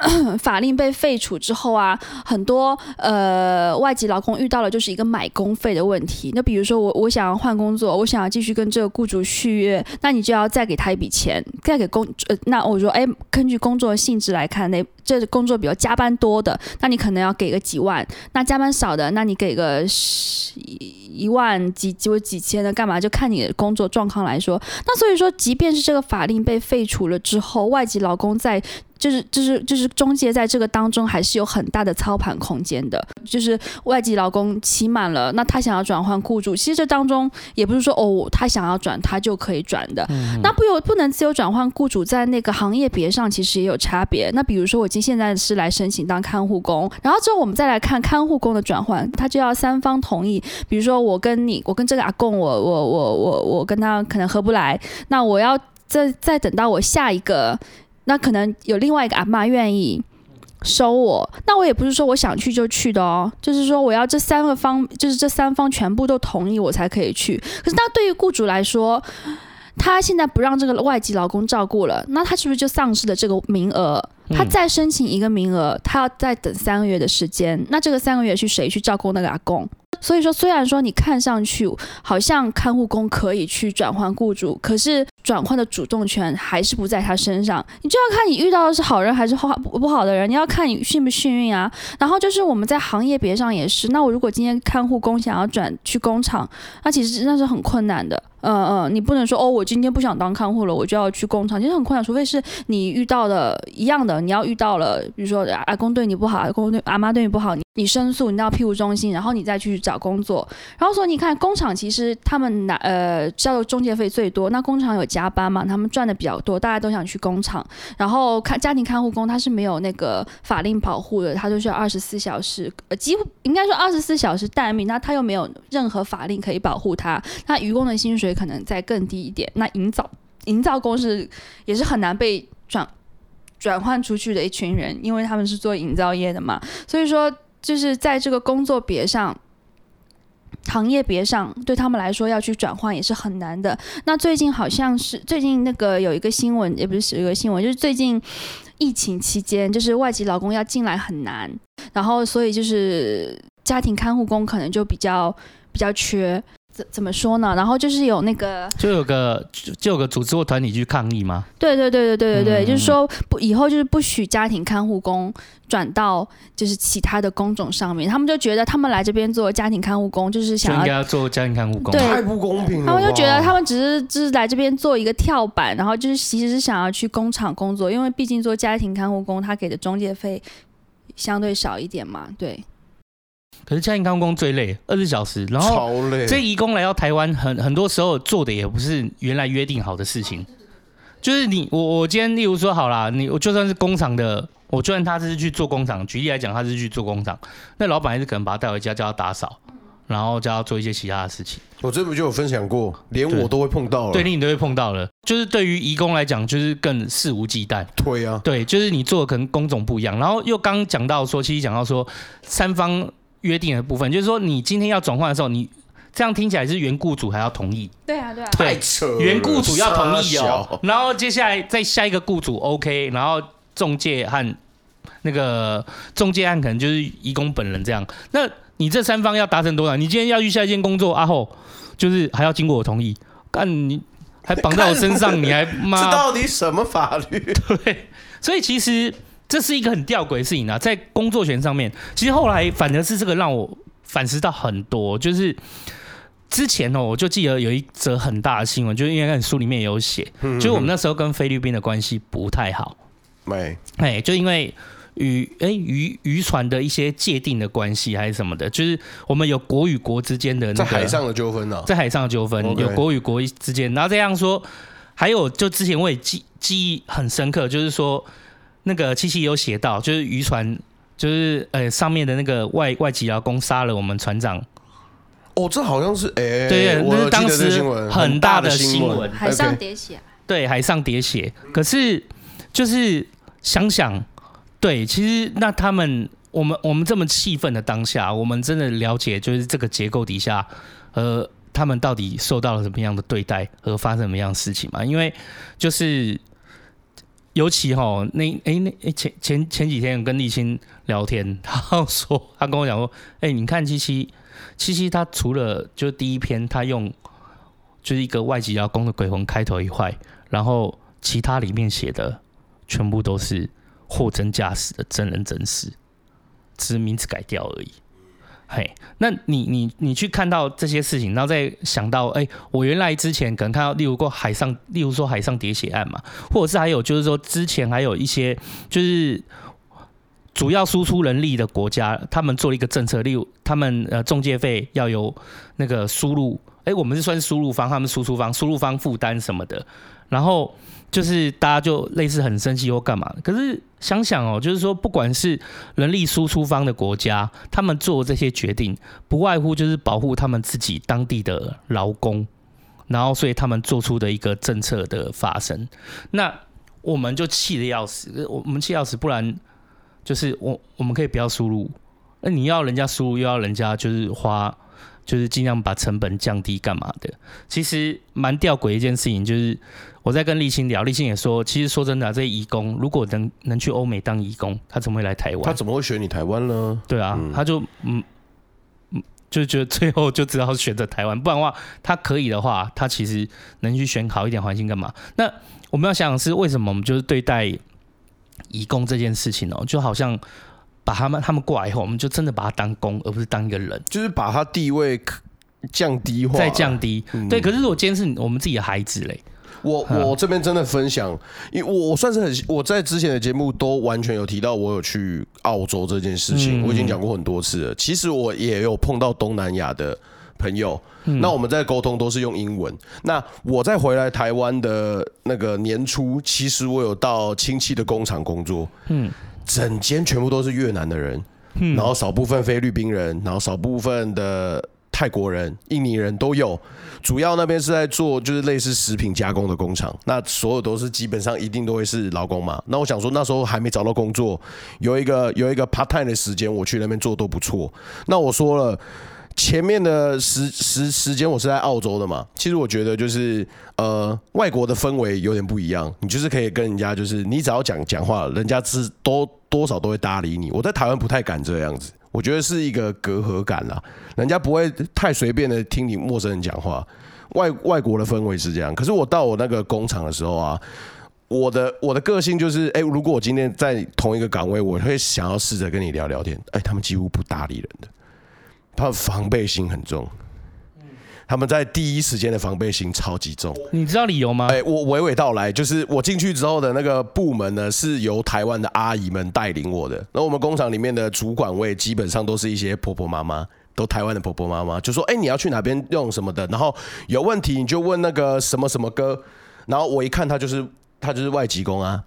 法令被废除之后啊，很多呃外籍劳工遇到了就是一个买工费的问题。那比如说我我想要换工作，我想要继续跟这个雇主续约，那你就要再给他一笔钱，再给工呃那我说哎，根据工作性质来看，那这工作比较加班多的，那你可能要给个几万；那加班少的，那你给个十一万几几几千的干嘛？就看你的工作状况来说。那所以说，即便是这个法令被废除了之后，外籍劳工在就是就是就是中介在这个当中还是有很大的操盘空间的。就是外籍劳工期满了，那他想要转换雇主，其实这当中也不是说哦，他想要转他就可以转的。嗯、那不由不能自由转换雇主，在那个行业别上其实也有差别。那比如说我今现在是来申请当看护工，然后之后我们再来看看护工的转换，他就要三方同意。比如说我跟你，我跟这个阿贡，我我我我我跟他可能合不来，那我要再再等到我下一个。那可能有另外一个阿嬷愿意收我，那我也不是说我想去就去的哦，就是说我要这三个方，就是这三方全部都同意我才可以去。可是那对于雇主来说，他现在不让这个外籍劳工照顾了，那他是不是就丧失了这个名额？他再申请一个名额，他要再等三个月的时间，那这个三个月去谁去照顾那个阿公？所以说，虽然说你看上去好像看护工可以去转换雇主，可是转换的主动权还是不在他身上。你就要看你遇到的是好人还是好不好的人，你要看你幸不幸运啊。然后就是我们在行业别上也是，那我如果今天看护工想要转去工厂，那其实那是很困难的。嗯嗯，你不能说哦，我今天不想当看护了，我就要去工厂，其实很困难。除非是你遇到的一样的，你要遇到了，比如说阿公对你不好，阿公对阿妈对你不好，你你申诉，你到庇护中心，然后你再去找工作。然后说，你看工厂其实他们拿呃交的中介费最多，那工厂有加加班嘛，他们赚的比较多，大家都想去工厂。然后看家庭看护工，他是没有那个法令保护的，他就需要二十四小时，呃，几乎应该说二十四小时待命，那他又没有任何法令可以保护他，那渔工的薪水。可能再更低一点。那营造营造工是也是很难被转转换出去的一群人，因为他们是做营造业的嘛。所以说，就是在这个工作别上、行业别上，对他们来说要去转换也是很难的。那最近好像是最近那个有一个新闻，也不是有一个新闻，就是最近疫情期间，就是外籍劳工要进来很难，然后所以就是家庭看护工可能就比较比较缺。怎怎么说呢？然后就是有那个，就有个就，就有个组织或团体去抗议吗？对对对对对对对，嗯、就是说不以后就是不许家庭看护工转到就是其他的工种上面。他们就觉得他们来这边做家庭看护工，就是想要，应该要做家庭看护工，对，太不公平了。他们就觉得他们只是只是来这边做一个跳板，然后就是其实是想要去工厂工作，因为毕竟做家庭看护工他给的中介费相对少一点嘛，对。可是家庭看护工最累，二十小时，然后超累。这移工来到台湾，很很多时候做的也不是原来约定好的事情。就是你我我今天例如说好啦，你我就算是工厂的，我就算他是去做工厂，举例来讲，他是去做工厂，那老板还是可能把他带回家，叫他打扫，然后叫他做一些其他的事情。我这不就有分享过，连我都会碰到了，对，你都会碰到了。就是对于移工来讲，就是更肆无忌惮。对啊，对，就是你做的可能工种不一样，然后又刚讲到说，其实讲到说三方。约定的部分，就是说你今天要转换的时候，你这样听起来是原雇主还要同意。对啊，对啊。太扯了。原雇主要同意哦，然后接下来再下一个雇主 OK，然后中介和那个中介案可能就是移工本人这样。那你这三方要达成多少？你今天要去下一件工作，阿后就是还要经过我同意，干你还绑在我身上，你还妈？这到底什么法律？对，所以其实。这是一个很吊诡的事情啊，在工作权上面，其实后来反而是这个让我反思到很多。就是之前哦，我就记得有一则很大的新闻，就是因为书里面有写，就是我们那时候跟菲律宾的关系不太好，没，哎，就因为渔哎渔渔船的一些界定的关系还是什么的，就是我们有国与国之间的那个在海上的纠纷呢，在海上的纠纷有国与国之间，然后这样说，还有就之前我也记记忆很深刻，就是说。那个七七有写到，就是渔船，就是呃上面的那个外外籍劳工杀了我们船长。哦，这好像是哎，欸、对，那是当时很大的新闻，海上喋血。对，海上喋血。可是就是想想，对，其实那他们，我们我们这么气愤的当下，我们真的了解，就是这个结构底下，呃，他们到底受到了什么样的对待，和发生什么样的事情嘛？因为就是。尤其哈，那哎那哎前前前几天跟立青聊天，他说他跟我讲说，哎，你看七七七七，他除了就第一篇他用就是一个外籍劳工的鬼魂开头一块，然后其他里面写的全部都是货真价实的真人真事，只是名字改掉而已。嘿，那你你你去看到这些事情，然后再想到，哎、我原来之前可能看到，例如过海上，例如说海上喋血案嘛，或者是还有就是说之前还有一些就是主要输出人力的国家，他们做了一个政策，例如他们呃中介费要由那个输入，哎、我们是算输入方，他们输出方，输入方负担什么的，然后。就是大家就类似很生气或干嘛，可是想想哦，就是说不管是人力输出方的国家，他们做这些决定，不外乎就是保护他们自己当地的劳工，然后所以他们做出的一个政策的发生，那我们就气得要死，我们气要死，不然就是我我们可以不要输入，那你要人家输入，又要人家就是花。就是尽量把成本降低，干嘛的？其实蛮吊诡一件事情，就是我在跟立青聊，立青也说，其实说真的、啊，这些移工如果能能去欧美当移工，他怎么会来台湾？他怎么会选你台湾呢？对啊，嗯、他就嗯嗯，就觉得最后就知道选择台湾，不然的话，他可以的话，他其实能去选好一点环境干嘛？那我们要想想是为什么我们就是对待移工这件事情哦，就好像。把他们他们过来以后，我们就真的把他当工，而不是当一个人，就是把他地位降低化，再降低。嗯、对，可是如果今天是我们自己的孩子嘞，我我这边真的分享，因为我算是很我在之前的节目都完全有提到，我有去澳洲这件事情，嗯、我已经讲过很多次了。其实我也有碰到东南亚的朋友，嗯、那我们在沟通都是用英文。那我在回来台湾的那个年初，其实我有到亲戚的工厂工作，嗯。整间全部都是越南的人，嗯、然后少部分菲律宾人，然后少部分的泰国人、印尼人都有。主要那边是在做就是类似食品加工的工厂，那所有都是基本上一定都会是劳工嘛。那我想说那时候还没找到工作，有一个有一个 part time 的时间，我去那边做都不错。那我说了。前面的时时时间我是在澳洲的嘛，其实我觉得就是呃外国的氛围有点不一样，你就是可以跟人家就是你只要讲讲话，人家是多多少都会搭理你。我在台湾不太敢这样子，我觉得是一个隔阂感啦，人家不会太随便的听你陌生人讲话。外外国的氛围是这样，可是我到我那个工厂的时候啊，我的我的个性就是，哎，如果我今天在同一个岗位，我会想要试着跟你聊聊天。哎，他们几乎不搭理人的，他的防备心很重。他们在第一时间的防备心超级重，你知道理由吗？哎，我娓娓道来，就是我进去之后的那个部门呢，是由台湾的阿姨们带领我的。那我们工厂里面的主管位基本上都是一些婆婆妈妈，都台湾的婆婆妈妈，就说：“哎，你要去哪边用什么的？然后有问题你就问那个什么什么哥。”然后我一看他就是他就是外籍工啊，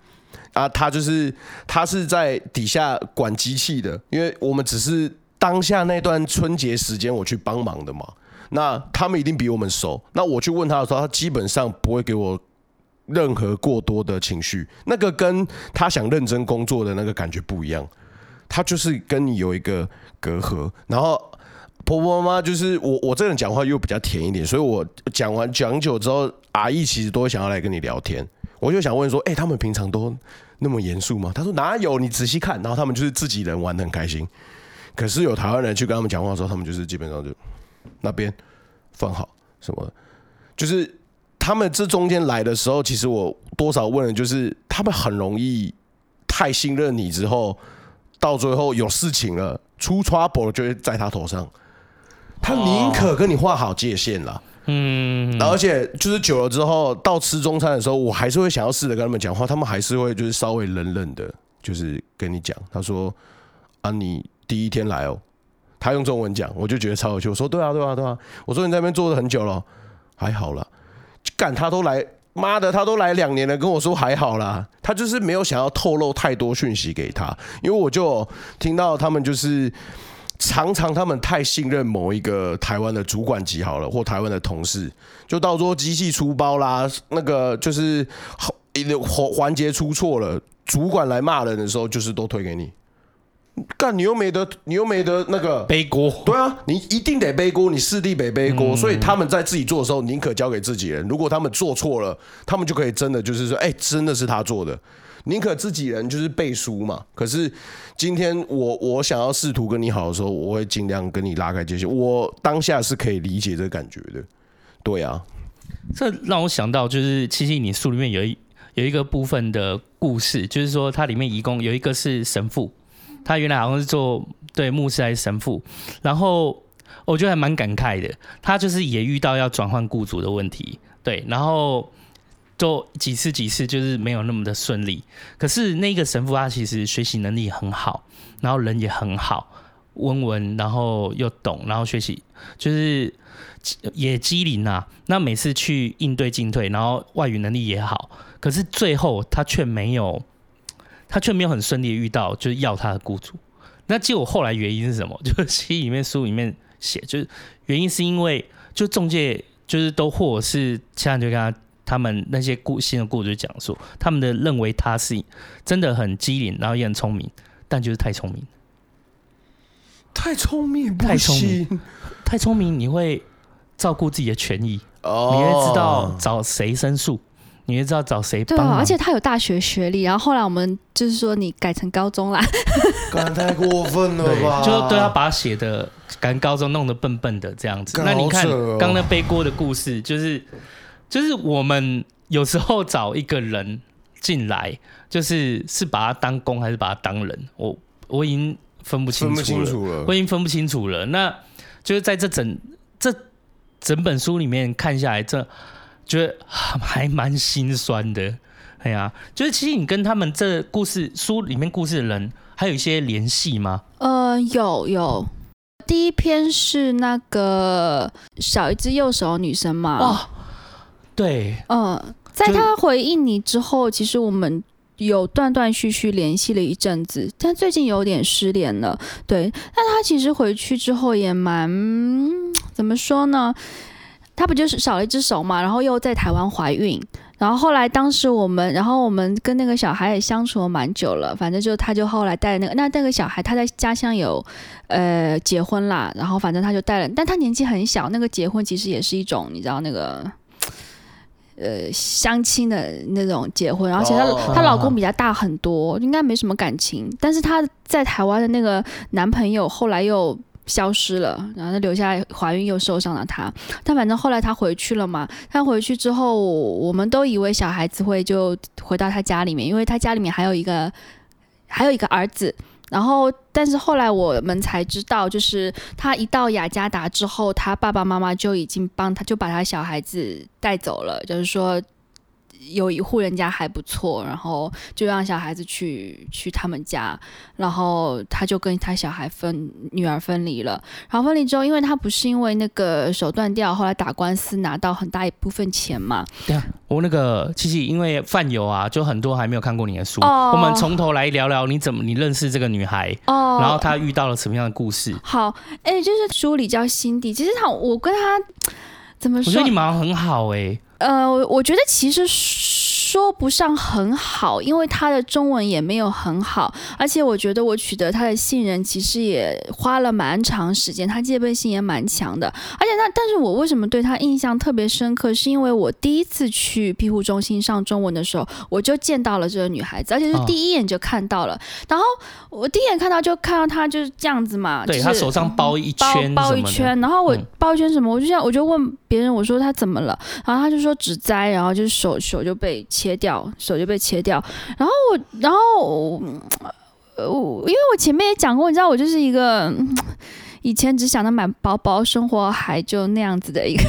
啊，他就是他是在底下管机器的，因为我们只是当下那段春节时间我去帮忙的嘛。那他们一定比我们熟。那我去问他的时候，他基本上不会给我任何过多的情绪。那个跟他想认真工作的那个感觉不一样。他就是跟你有一个隔阂。然后婆婆妈妈就是我，我这人讲话又比较甜一点，所以我讲完讲久之后，阿姨其实都会想要来跟你聊天。我就想问说，哎，他们平常都那么严肃吗？他说哪有？你仔细看。然后他们就是自己人玩的很开心。可是有台湾人去跟他们讲话的时候，他们就是基本上就。那边放好什么的，就是他们这中间来的时候，其实我多少问了，就是他们很容易太信任你之后，到最后有事情了，出 trouble 就会在他头上，他宁可跟你画好界限了，嗯，而且就是久了之后，到吃中餐的时候，我还是会想要试着跟他们讲话，他们还是会就是稍微冷冷的，就是跟你讲，他说啊，你第一天来哦。他用中文讲，我就觉得超有趣。我说对啊，对啊，对啊。我说你在那边坐了很久了，还好啦。干他都来，妈的，他都来两年了，跟我说还好啦。他就是没有想要透露太多讯息给他，因为我就听到他们就是常常他们太信任某一个台湾的主管级好了，或台湾的同事，就到时候机器出包啦，那个就是一个环节出错了，主管来骂人的时候，就是都推给你。干，你又没得，你又没得那个背锅。对啊，你一定得背锅，你四弟得背锅。所以他们在自己做的时候，宁可交给自己人。如果他们做错了，他们就可以真的就是说，哎，真的是他做的。宁可自己人就是背书嘛。可是今天我我想要试图跟你好的时候，我会尽量跟你拉开界限。我当下是可以理解这个感觉的。对啊，这让我想到就是七七你书里面有一有一个部分的故事，就是说它里面一共有一个是神父。他原来好像是做对牧师还是神父，然后我觉得还蛮感慨的。他就是也遇到要转换雇主的问题，对，然后做几次几次就是没有那么的顺利。可是那个神父他其实学习能力很好，然后人也很好，温文，然后又懂，然后学习就是也机灵啊。那每次去应对进退，然后外语能力也好，可是最后他却没有。他却没有很顺利的遇到，就是要他的雇主。那结果后来原因是什么？就是戏里面书里面写，就是原因是因为就中介就是都或者是其他人就跟他他们那些雇新的雇主讲说，他们的认为他是真的很机灵，然后也很聪明，但就是太聪明，太聪明，太聪明，太聪明，你会照顾自己的权益，你会知道找谁申诉。你也知道找谁帮？对啊，而且他有大学学历，然后后来我们就是说你改成高中啦，太过分了吧？就对他把他写的改成高中弄得笨笨的这样子。那你看刚那背锅的故事，就是就是我们有时候找一个人进来，就是是把他当工还是把他当人，我我已经分不清楚了，清楚了，我已经分不清楚了。那就是在这整这整本书里面看下来，这。觉得还蛮心酸的，哎呀，就是其实你跟他们这故事书里面故事的人还有一些联系吗？呃，有有，第一篇是那个少一只右手女生嘛？哦，对，嗯、呃，在她回应你之后，其实我们有断断续续联系了一阵子，但最近有点失联了。对，但她其实回去之后也蛮怎么说呢？她不就是少了一只手嘛，然后又在台湾怀孕，然后后来当时我们，然后我们跟那个小孩也相处了蛮久了，反正就她就后来带那个那那个小孩，她在家乡有呃结婚啦，然后反正她就带了，但她年纪很小，那个结婚其实也是一种你知道那个呃相亲的那种结婚，而且她她、老公比她大很多，应该没什么感情。但是她在台湾的那个男朋友后来又消失了，然后她留下怀孕又受伤了她。但反正后来她回去了嘛，她回去之后，我们都以为小孩子会就回到她家里面，因为她家里面还有一个还有一个儿子。然后，但是后来我们才知道，就是他一到雅加达之后，他爸爸妈妈就已经帮他，就把他小孩子带走了，就是说。有一户人家还不错，然后就让小孩子去去他们家，然后他就跟他小孩分女儿分离了。然后分离之后，因为他不是因为那个手断掉，后来打官司拿到很大一部分钱嘛。对啊，我那个其实因为饭友啊，就很多还没有看过你的书，哦、我们从头来聊聊你怎么你认识这个女孩，哦，然后她遇到了什么样的故事？好，哎，就是书里叫辛迪，其实她我跟她怎么说？我觉得你们很好哎、欸。呃，我觉得其实说不上很好，因为他的中文也没有很好，而且我觉得我取得他的信任其实也花了蛮长时间，他戒备心也蛮强的。而且那，但是我为什么对他印象特别深刻，是因为我第一次去庇护中心上中文的时候，我就见到了这个女孩子，而且是第一眼就看到了。哦、然后我第一眼看到就看到她就是这样子嘛，对，就是、她手上包一圈包，包一圈，然后我包一圈什么，我就想我就问别人，我说她怎么了，然后他就说。指摘，然后就是手手就被切掉，手就被切掉。然后我，然后我，因为我前面也讲过，你知道，我就是一个。以前只想着买包包，生活还就那样子的一个，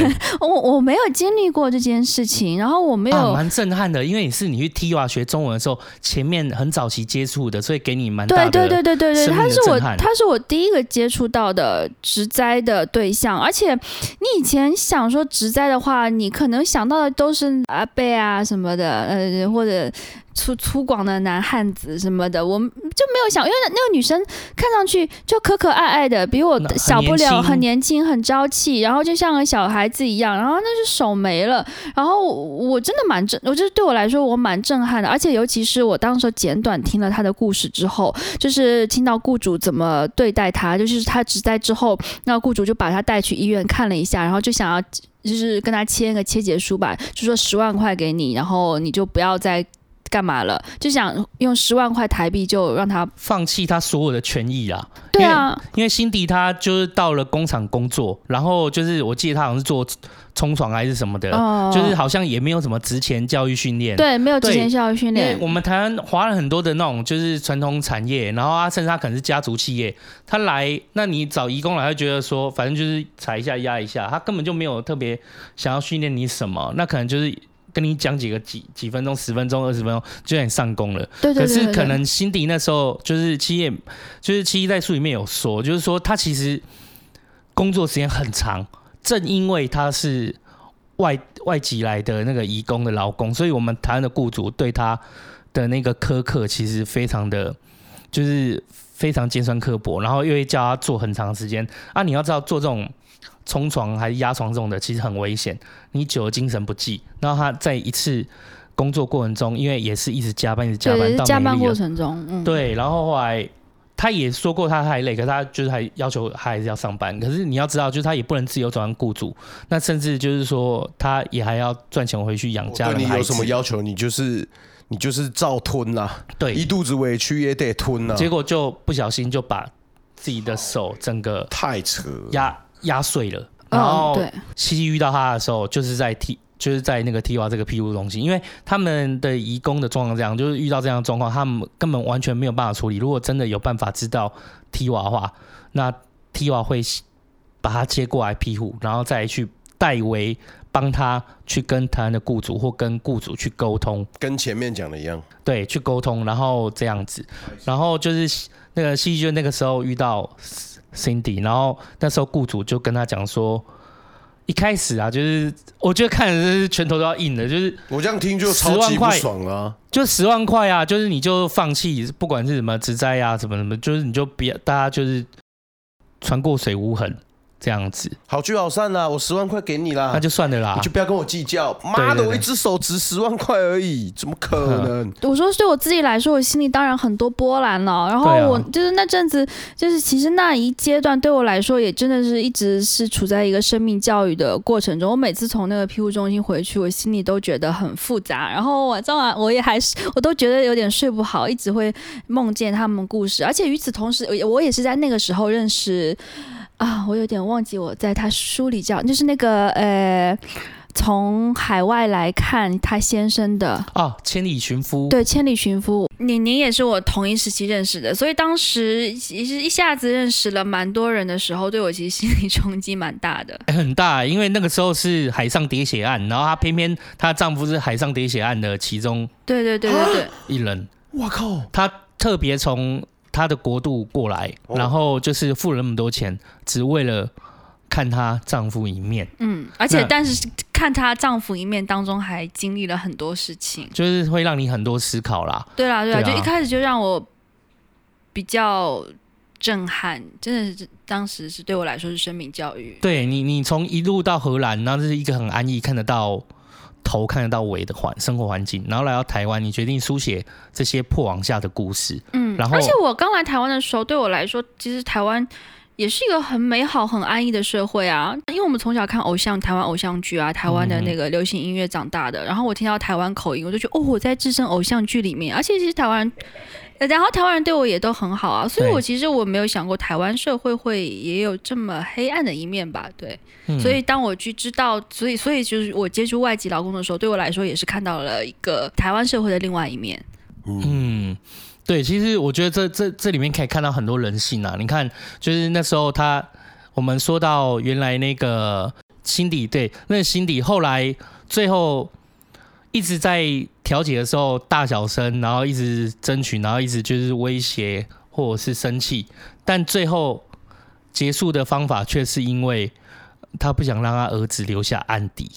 嗯、我我没有经历过这件事情，然后我没有蛮、啊、震撼的，因为你是你去 TIWA 学中文的时候，前面很早期接触的，所以给你蛮大的对对对对对对，他是我他是我第一个接触到的植栽的对象，而且你以前想说植栽的话，你可能想到的都是阿贝啊什么的，呃或者。粗粗犷的男汉子什么的，我们就没有想，因为那个女生看上去就可可爱爱的，比我小不了，很年轻，很朝气，然后就像个小孩子一样，然后那是手没了，然后我真的蛮震，我觉得对我来说我蛮震撼的，而且尤其是我当时简短听了他的故事之后，就是听到雇主怎么对待他，就是他职灾之后，那雇主就把他带去医院看了一下，然后就想要就是跟他签个切结书吧，就说十万块给你，然后你就不要再。干嘛了？就想用十万块台币就让他放弃他所有的权益啊？对啊，因为辛迪他就是到了工厂工作，然后就是我记得他好像是做冲床还是什么的，哦、就是好像也没有什么职前教育训练。对，没有职前教育训练。我们台湾华人很多的那种就是传统产业，然后他甚至他可能是家族企业，他来，那你找义工来，他觉得说反正就是踩一下压一下，他根本就没有特别想要训练你什么，那可能就是。跟你讲几个几几分钟、十分钟、二十分钟，就让你上工了。对对对对对。可是可能辛迪那时候就是七叶，就是七一在书里面有说，就是说他其实工作时间很长，正因为他是外外籍来的那个移工的劳工，所以我们台湾的雇主对他的那个苛刻其实非常的，就是非常尖酸刻薄，然后又会叫他做很长时间啊。你要知道做这种。冲床还是压床这种的，其实很危险。你久了精神不济，然后他在一次工作过程中，因为也是一直加班，一直加班到加班过程中，嗯，对。然后后来他也说过他太累，可是他就是还要求他还是要上班。可是你要知道，就是他也不能自由转换雇主，那甚至就是说他也还要赚钱回去养家。对你有什么要求，你就是你就是照吞呐、啊，对，一肚子委屈也得吞呐、啊。结果就不小心就把自己的手整个太扯压。压碎了，然后西西遇到他的时候，就是在 T，就是在那个 TIWA 这个庇护中心，因为他们的移工的状况这样，就是遇到这样的状况，他们根本完全没有办法处理。如果真的有办法知道 TIWA 的话，那 TIWA 会把他接过来庇护，然后再去代为帮他去跟台湾的雇主或跟雇主去沟通，跟前面讲的一样，对，去沟通，然后这样子，然后就是那个西西就那个时候遇到。Cindy，然后那时候雇主就跟他讲说，一开始啊，就是我觉得看的是拳头都要硬的，就是我这样听就超级不爽啊，就十万块啊，就是你就放弃，不管是什么职灾啊，什么什么，就是你就别大家就是船过水无痕，这样子，好聚好散啦，我十万块给你啦，那就算了啦，你就不要跟我计较。妈的，我一只手值十万块而已，怎么可能？我说对我自己来说，我心里当然很多波澜了。然后我就是那阵子，就是其实那一阶段对我来说，也真的是一直是处在一个生命教育的过程中。我每次从那个庇护中心回去，我心里都觉得很复杂。然后晚上我也还是，我都觉得有点睡不好，一直会梦见他们故事。而且与此同时，我也是在那个时候认识。啊，我有点忘记我在他书里叫，就是那个呃，从海外来看他先生的。哦，千里寻夫。对，千里寻夫，宁宁也是我同一时期认识的，所以当时其实一下子认识了蛮多人的时候，对我其实心理冲击蛮大的，很大，因为那个时候是海上喋血案，然后她偏偏她丈夫是海上喋血案的其中对对对对对。一人，我靠，她特别从。她的国度过来，然后就是付了那么多钱，只为了看她丈夫一面。嗯，而且但是看她丈夫一面当中，还经历了很多事情，就是会让你很多思考啦。对啦，对啦，就一开始就让我比较震撼，真的是当时是对我来说是生命教育。对你，你从一路到荷兰，然后这是一个很安逸，看得到。头看得到尾的环生活环境，然后来到台湾，你决定书写这些破网下的故事。嗯，然后而且我刚来台湾的时候，对我来说，其实台湾也是一个很美好、很安逸的社会啊。因为我们从小看偶像、台湾偶像剧啊，台湾的那个流行音乐长大的。嗯、然后我听到台湾口音，我就觉得哦，我在置身偶像剧里面。而且其实台湾人。然后台湾人对我也都很好啊，所以我其实我没有想过台湾社会会也有这么黑暗的一面吧？对，嗯、所以当我去知道，所以所以就是我接触外籍劳工的时候，对我来说也是看到了一个台湾社会的另外一面。嗯，对，其实我觉得这这这里面可以看到很多人性啊。你看，就是那时候他，我们说到原来那个辛迪，对，那个辛迪后来最后。一直在调解的时候大小声，然后一直争取，然后一直就是威胁或者是生气，但最后结束的方法却是因为他不想让他儿子留下案底。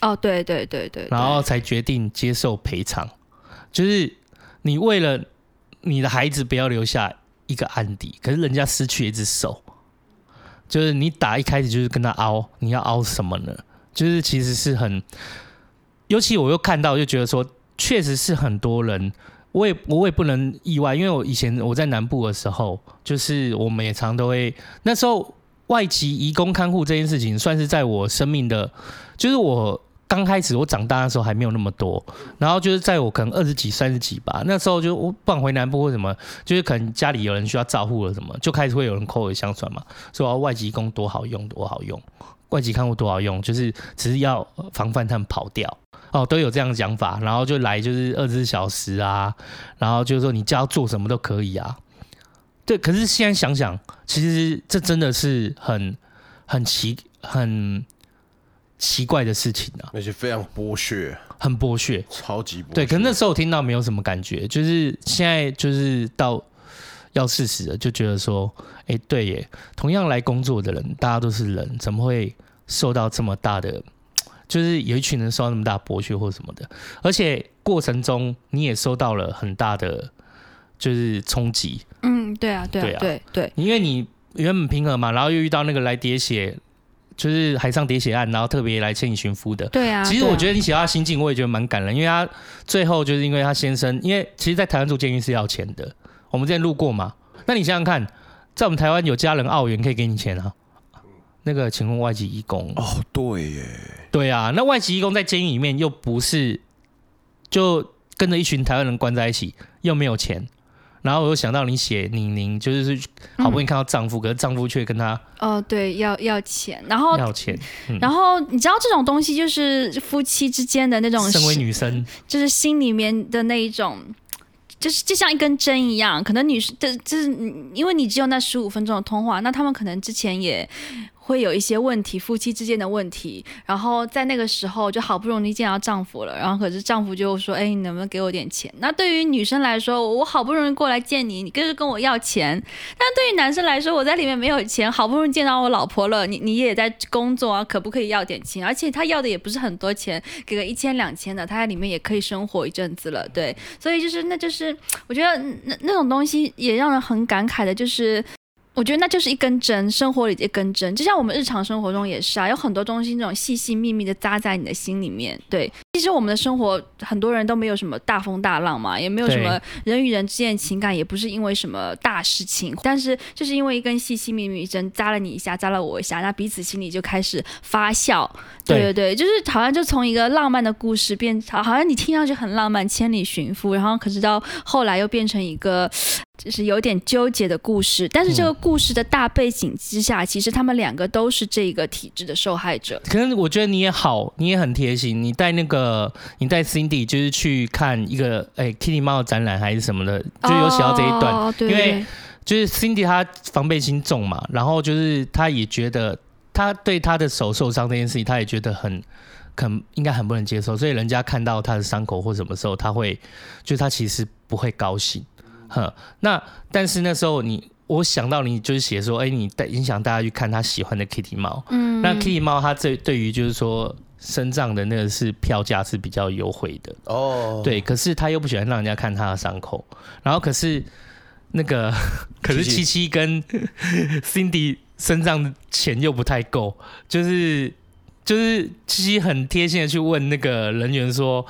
哦，对对对对，然后才决定接受赔偿。就是你为了你的孩子不要留下一个案底，可是人家失去一只手，就是你打一开始就是跟他凹，你要凹什么呢？就是其实是很。尤其我又看到，就觉得说，确实是很多人，我也我也不能意外，因为我以前我在南部的时候，就是我们也常都会，那时候外籍移工看护这件事情，算是在我生命的，就是我刚开始我长大的时候还没有那么多，然后就是在我可能二十几、三十几吧，那时候就我不管回南部或什么，就是可能家里有人需要照护了什么，就开始会有人口耳相传嘛，说外籍工多好用，多好用，外籍看护多好用，就是只是要防范他们跑掉。哦，都有这样的讲法，然后就来就是二十四小时啊，然后就是说你叫他做什么都可以啊。对，可是现在想想，其实这真的是很很奇很奇怪的事情啊，而且非常剥削，很剥削，超级剥削。对，可是那时候我听到没有什么感觉，就是现在就是到要事实了，就觉得说，哎，对耶，同样来工作的人，大家都是人，怎么会受到这么大的？就是有一群人受到那么大剥削或什么的，而且过程中你也受到了很大的就是冲击。嗯，对啊，对啊，对啊，对对，因为你原本平和嘛，然后又遇到那个来喋血，就是海上喋血案，然后特别来千里寻夫的。对啊，其实我觉得你写他心境，我也觉得蛮感人，因为他最后就是因为他先生，因为其实，在台湾住监狱是要钱的，我们之前路过嘛。那你想想看，在我们台湾有家人澳元可以给你钱啊。那个请问外籍义工。哦，对耶，对啊，那外籍义工在监狱里面又不是就跟着一群台湾人关在一起，又没有钱，然后我又想到你写宁宁，就是好不容易看到丈夫，嗯、可是丈夫却跟她哦，对，要要钱，然后要钱，嗯、然后你知道这种东西就是夫妻之间的那种，身为女生，就是心里面的那一种。就是就像一根针一样，可能女生的就是因为你只有那十五分钟的通话，那他们可能之前也会有一些问题，夫妻之间的问题，然后在那个时候就好不容易见到丈夫了，然后可是丈夫就说：“哎，你能不能给我点钱？”那对于女生来说，我好不容易过来见你，你跟着跟我要钱；但对于男生来说，我在里面没有钱，好不容易见到我老婆了，你你也在工作啊，可不可以要点钱？而且他要的也不是很多钱，给个一千两千的，他在里面也可以生活一阵子了。对，所以就是那就是我觉得那那种东西也让人很感慨的，就是。我觉得那就是一根针，生活里的一根针，就像我们日常生活中也是啊，有很多东西那种细细密密的扎在你的心里面。对，其实我们的生活很多人都没有什么大风大浪嘛，也没有什么人与人之间的情感，也不是因为什么大事情，但是就是因为一根细细密密针扎了你一下，扎了我一下，那彼此心里就开始发酵。对对对，就是好像就从一个浪漫的故事变，好好像你听上去很浪漫，千里寻夫，然后可是到后来又变成一个。就是有点纠结的故事，但是这个故事的大背景之下，嗯、其实他们两个都是这个体制的受害者。可能我觉得你也好，你也很贴心，你带那个，你带 Cindy 就是去看一个哎、欸、Kitty 猫的展览还是什么的，就有写到这一段，哦、因为就是 Cindy 她防备心重嘛，然后就是她也觉得她对她的手受伤这件事情，她也觉得很很应该很不能接受，所以人家看到她的伤口或什么时候，他会就是她其实不会高兴。哼，那但是那时候你，我想到你就是写说，哎、欸，你带影响大家去看他喜欢的 Kitty 猫，嗯，那 Kitty 猫它这对于就是说身障的那个是票价是比较优惠的哦，对，可是他又不喜欢让人家看他的伤口，然后可是那个 可是七七跟 Cindy 身上的钱又不太够，就是就是七七很贴心的去问那个人员说，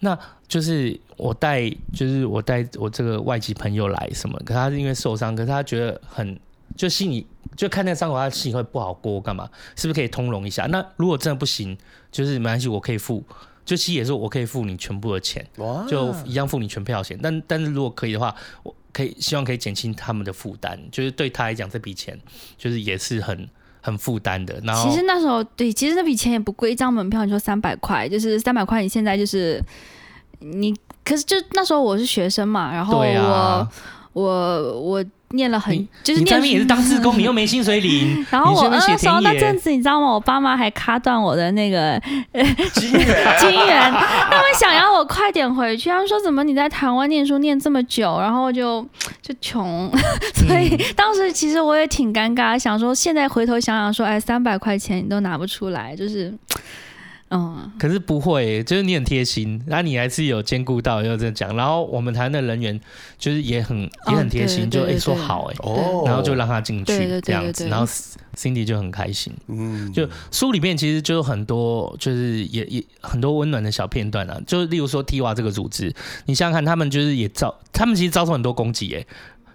那。就是我带，就是我带我这个外籍朋友来什么，可他是因为受伤，可是他觉得很就心里就看那个伤口，他心里会不好过，干嘛？是不是可以通融一下？那如果真的不行，就是没关系，我可以付，就其实也是我可以付你全部的钱，就一样付你全票钱。但但是如果可以的话，我可以希望可以减轻他们的负担，就是对他来讲这笔钱就是也是很很负担的。然后其实那时候对，其实那笔钱也不贵，一张门票你说三百块，就是三百块，你现在就是。你可是就那时候我是学生嘛，然后我、啊、我我念了很就是念你在也是当志工，你又没薪水领。然后我那时候那阵子你知道吗？我爸妈还卡断我的那个金元 他们想要我快点回去。他们说怎么你在台湾念书念这么久，然后就就穷，所以当时其实我也挺尴尬，想说现在回头想想说，哎，三百块钱你都拿不出来，就是。嗯，可是不会，就是你很贴心，那你还是有兼顾到，要这样讲。然后我们台湾的人员就是也很也很贴心，就哎说好哎，然后就让他进去这样子，然后 Cindy 就很开心。嗯，就书里面其实就有很多，就是也也很多温暖的小片段啊，就例如说 TIWA 这个组织，你想想看，他们就是也遭，他们其实遭受很多攻击哎，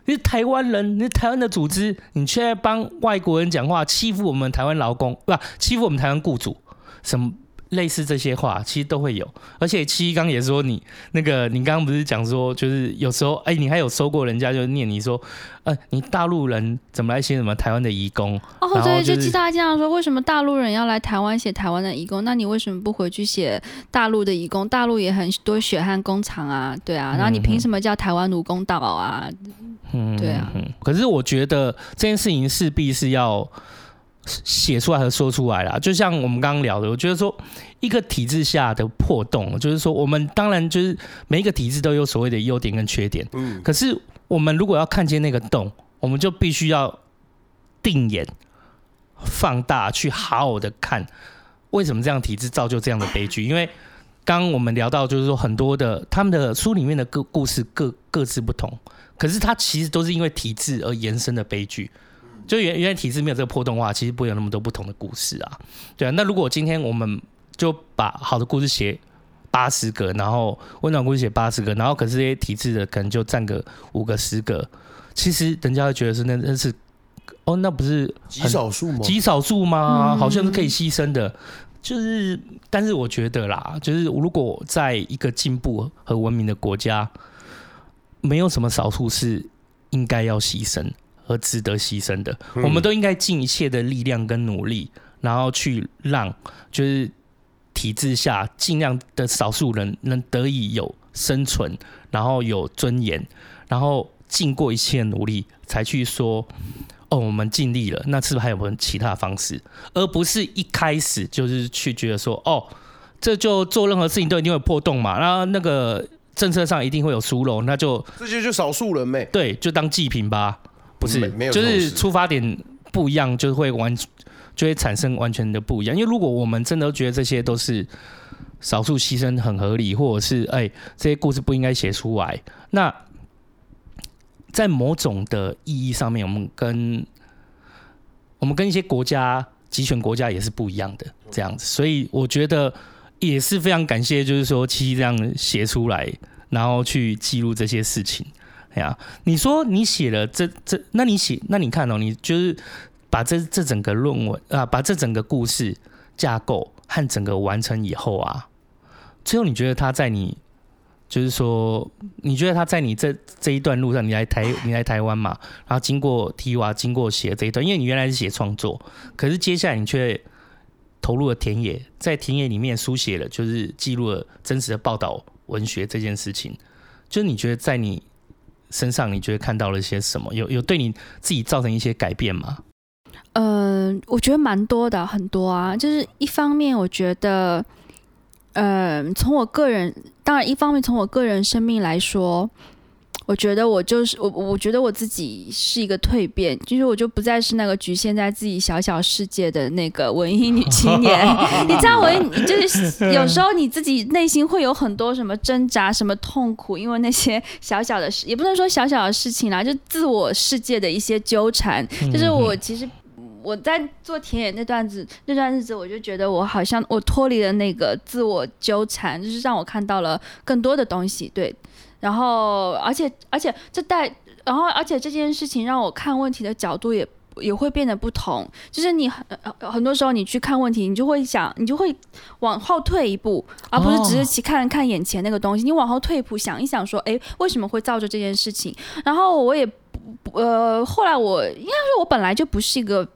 你是台湾人，你是台湾的组织，你却帮外国人讲话，欺负我们台湾劳工，不欺负我们台湾雇主，什么？类似这些话，其实都会有，而且七刚也说你那个，你刚刚不是讲说，就是有时候，哎、欸，你还有收过人家就念你说，呃，你大陆人怎么来写什么台湾的移工？哦，对，就记得他经常说，为什么大陆人要来台湾写台湾的移工？那你为什么不回去写大陆的移工？大陆也很多血汗工厂啊，对啊，然后你凭什么叫台湾奴工岛啊？嗯，对啊。可是我觉得这件事情势必是要。写出来和说出来啦，就像我们刚刚聊的，我觉得说一个体制下的破洞，就是说我们当然就是每一个体制都有所谓的优点跟缺点，嗯，可是我们如果要看见那个洞，我们就必须要定眼、放大，去好好的看为什么这样体制造就这样的悲剧。因为刚刚我们聊到，就是说很多的他们的书里面的各故事各各自不同，可是它其实都是因为体制而延伸的悲剧。就原原来体制没有这个破洞的话，其实不会有那么多不同的故事啊。对啊，那如果今天我们就把好的故事写八十个，然后温暖故事写八十个，然后可是这些体制的可能就占个五个十个，其实人家会觉得是那那是哦，那不是极少数吗？极少数吗？好像是可以牺牲的。就是，但是我觉得啦，就是如果在一个进步和文明的国家，没有什么少数是应该要牺牲。和值得牺牲的，我们都应该尽一切的力量跟努力，然后去让就是体制下尽量的少数人能得以有生存，然后有尊严，然后尽过一切努力才去说哦，我们尽力了。那是不是还有没有其他方式？而不是一开始就是去觉得说哦，这就做任何事情都一定会有破洞嘛，然后那个政策上一定会有疏漏，那就这些就少数人呗，对，就当祭品吧。不是，就是出发点不一样，就会完，就会产生完全的不一样。因为如果我们真的觉得这些都是少数牺牲很合理，或者是哎、欸、这些故事不应该写出来，那在某种的意义上面，我们跟我们跟一些国家集权国家也是不一样的这样子，所以我觉得也是非常感谢，就是说七七这样写出来，然后去记录这些事情。哎呀，你说你写了这这，那你写，那你看哦，你就是把这这整个论文啊，把这整个故事架构和整个完成以后啊，最后你觉得他在你，就是说，你觉得他在你这这一段路上，你来台你来台湾嘛，然后经过提瓦经过写这一段，因为你原来是写创作，可是接下来你却投入了田野，在田野里面书写了，就是记录了真实的报道文学这件事情，就是你觉得在你。身上你觉得看到了些什么？有有对你自己造成一些改变吗？嗯、呃，我觉得蛮多的，很多啊。就是一方面，我觉得，呃，从我个人，当然一方面从我个人生命来说。我觉得我就是我，我觉得我自己是一个蜕变，就是我就不再是那个局限在自己小小世界的那个文艺女青年。你知道，我就是 有时候你自己内心会有很多什么挣扎、什么痛苦，因为那些小小的事，也不能说小小的事情啦，就自我世界的一些纠缠。就是我其实我在做田野那段子那段日子，我就觉得我好像我脱离了那个自我纠缠，就是让我看到了更多的东西。对。然后，而且，而且这带，然后，而且这件事情让我看问题的角度也也会变得不同。就是你很很多时候你去看问题，你就会想，你就会往后退一步，而不是只是去看看眼前那个东西。你往后退一步，想一想，说，哎，为什么会造就这件事情？然后我也，呃，后来我应该说，我本来就不是一个。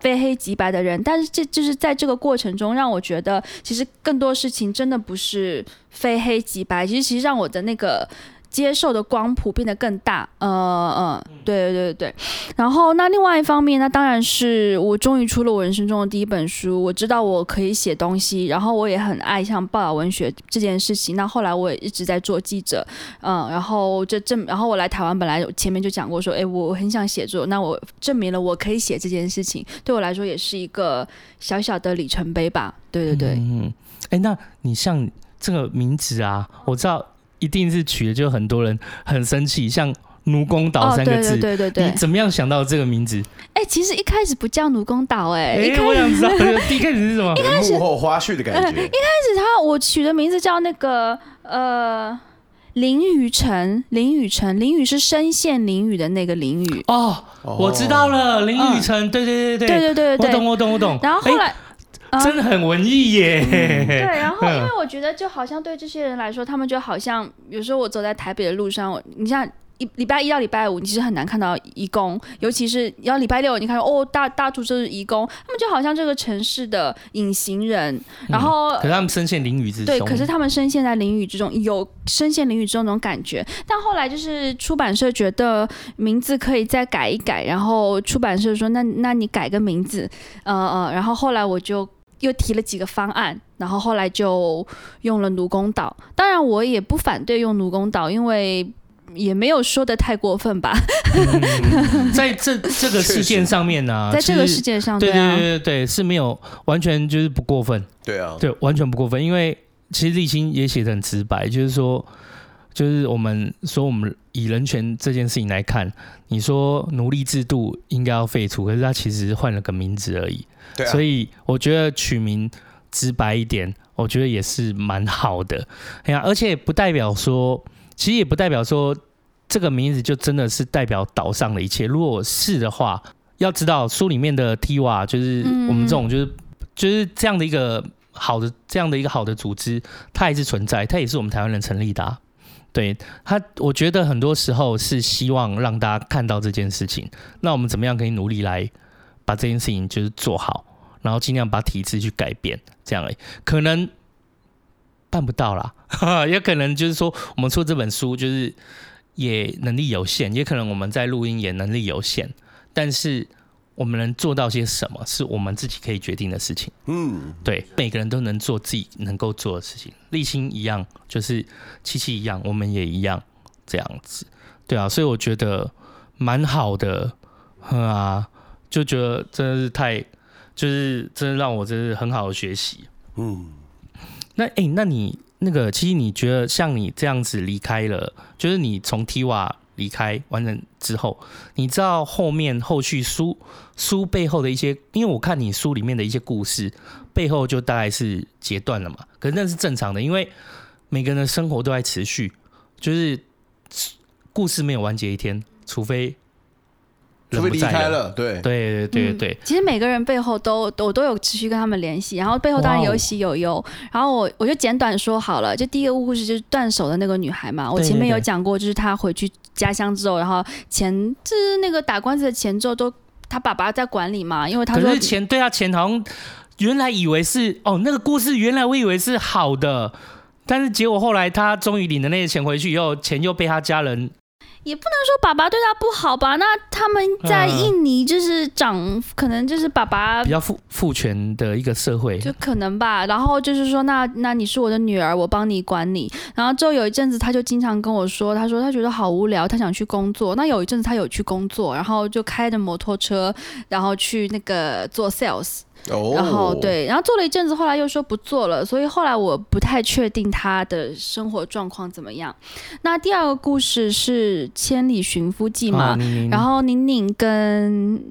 非黑即白的人，但是这就是在这个过程中，让我觉得其实更多事情真的不是非黑即白，其实其实让我的那个。接受的光谱变得更大，呃呃，对对对对。然后那另外一方面，那当然是我终于出了我人生中的第一本书。我知道我可以写东西，然后我也很爱像报道文学这件事情。那后来我也一直在做记者，嗯，然后这证，然后我来台湾，本来前面就讲过说，哎，我很想写作，那我证明了我可以写这件事情，对我来说也是一个小小的里程碑吧。对对对，嗯，哎，那你像这个名字啊，我知道。一定是取的就很多人很生气，像“奴工岛”三个字，对对你怎么样想到这个名字？哎，其实一开始不叫“奴工岛”哎。我想知道一开始是什么。一开始幕后花絮的感觉。一开始他我取的名字叫那个呃林雨辰，林雨辰，林雨是深陷林雨的那个林雨哦，我知道了，林雨辰，对对对对对对对，我懂我懂我懂。然后后来。欸真的很文艺耶、嗯！对，然后因为我觉得，就好像对这些人来说，他们就好像有时候我走在台北的路上，你像一礼拜一到礼拜五，你其实很难看到义工，尤其是要礼拜六，你看哦，大大处就是义工，他们就好像这个城市的隐形人。然后，可是他们深陷囹圄之中。对，可是他们深陷在囹圄之中，有深陷囹圄之中那种感觉。但后来就是出版社觉得名字可以再改一改，然后出版社说：“那那你改个名字。”呃呃，然后后来我就。又提了几个方案，然后后来就用了奴工岛。当然，我也不反对用奴工岛，因为也没有说的太过分吧。嗯、在这这个事件上面呢、啊，在这个事件上，对对对对对，是没有完全就是不过分。对啊，对，完全不过分，因为其实立青也写的很直白，就是说，就是我们说我们以人权这件事情来看，你说奴隶制度应该要废除，可是它其实换了个名字而已。对啊，所以我觉得取名直白一点，我觉得也是蛮好的。哎呀，而且不代表说，其实也不代表说这个名字就真的是代表岛上的一切。如果是的话，要知道书里面的 TIWA 就是我们这种就是就是这样的一个好的这样的一个好的组织，它还是存在，它也是我们台湾人成立的啊。对他，我觉得很多时候是希望让大家看到这件事情。那我们怎么样可以努力来把这件事情就是做好？然后尽量把体制去改变，这样诶，可能办不到啦，也可能就是说我们出这本书就是也能力有限，也可能我们在录音也能力有限，但是我们能做到些什么，是我们自己可以决定的事情。嗯，对，每个人都能做自己能够做的事情，立青一样，就是七七一样，我们也一样这样子，对啊，所以我觉得蛮好的，啊，就觉得真的是太。就是真的让我真是很好的学习，嗯，那诶，那你那个，其实你觉得像你这样子离开了，就是你从 TIWA 离开完成之后，你知道后面后续书书背后的一些，因为我看你书里面的一些故事背后就大概是截断了嘛，可是那是正常的，因为每个人的生活都在持续，就是故事没有完结一天，除非。除非离开了，对对对对对、嗯。其实每个人背后都我都有持续跟他们联系，然后背后当然有喜有忧。然后我我就简短说好了，就第一个故事就是断手的那个女孩嘛。我前面有讲过，就是她回去家乡之后，然后钱就是那个打官司的钱之后都她爸爸在管理嘛，因为他说是钱对啊，钱好像原来以为是哦那个故事原来我以为是好的，但是结果后来他终于领了那些钱回去以后，钱又被他家人。也不能说爸爸对他不好吧？那他们在印尼就是长，嗯、可能就是爸爸比较父父权的一个社会，就可能吧。然后就是说，那那你是我的女儿，我帮你管你。然后之后有一阵子，他就经常跟我说，他说他觉得好无聊，他想去工作。那有一阵子他有去工作，然后就开着摩托车，然后去那个做 sales。然后对，然后做了一阵子，后来又说不做了，所以后来我不太确定他的生活状况怎么样。那第二个故事是《千里寻夫记》嘛，然后宁宁跟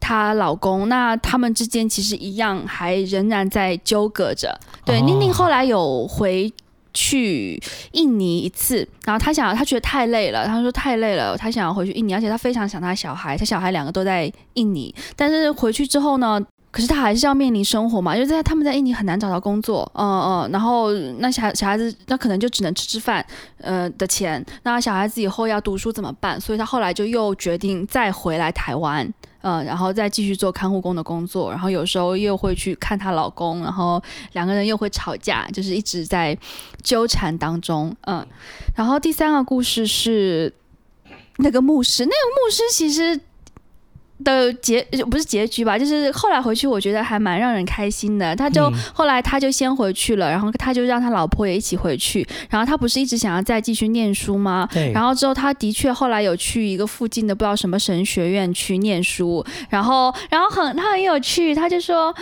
她老公，那他们之间其实一样，还仍然在纠葛着。对，宁宁后来有回去印尼一次，然后她想，她觉得太累了，她说太累了，她想要回去印尼，而且她非常想她小孩，她小孩两个都在印尼，但是回去之后呢？可是他还是要面临生活嘛，因为在他们在印尼很难找到工作，嗯嗯，然后那小小孩子那可能就只能吃吃饭，呃的钱，那小孩子以后要读书怎么办？所以他后来就又决定再回来台湾，嗯，然后再继续做看护工的工作，然后有时候又会去看她老公，然后两个人又会吵架，就是一直在纠缠当中，嗯，然后第三个故事是那个牧师，那个牧师其实。的结不是结局吧，就是后来回去，我觉得还蛮让人开心的。他就、嗯、后来他就先回去了，然后他就让他老婆也一起回去。然后他不是一直想要再继续念书吗？对。然后之后他的确后来有去一个附近的不知道什么神学院去念书。然后然后很他很有趣，他就说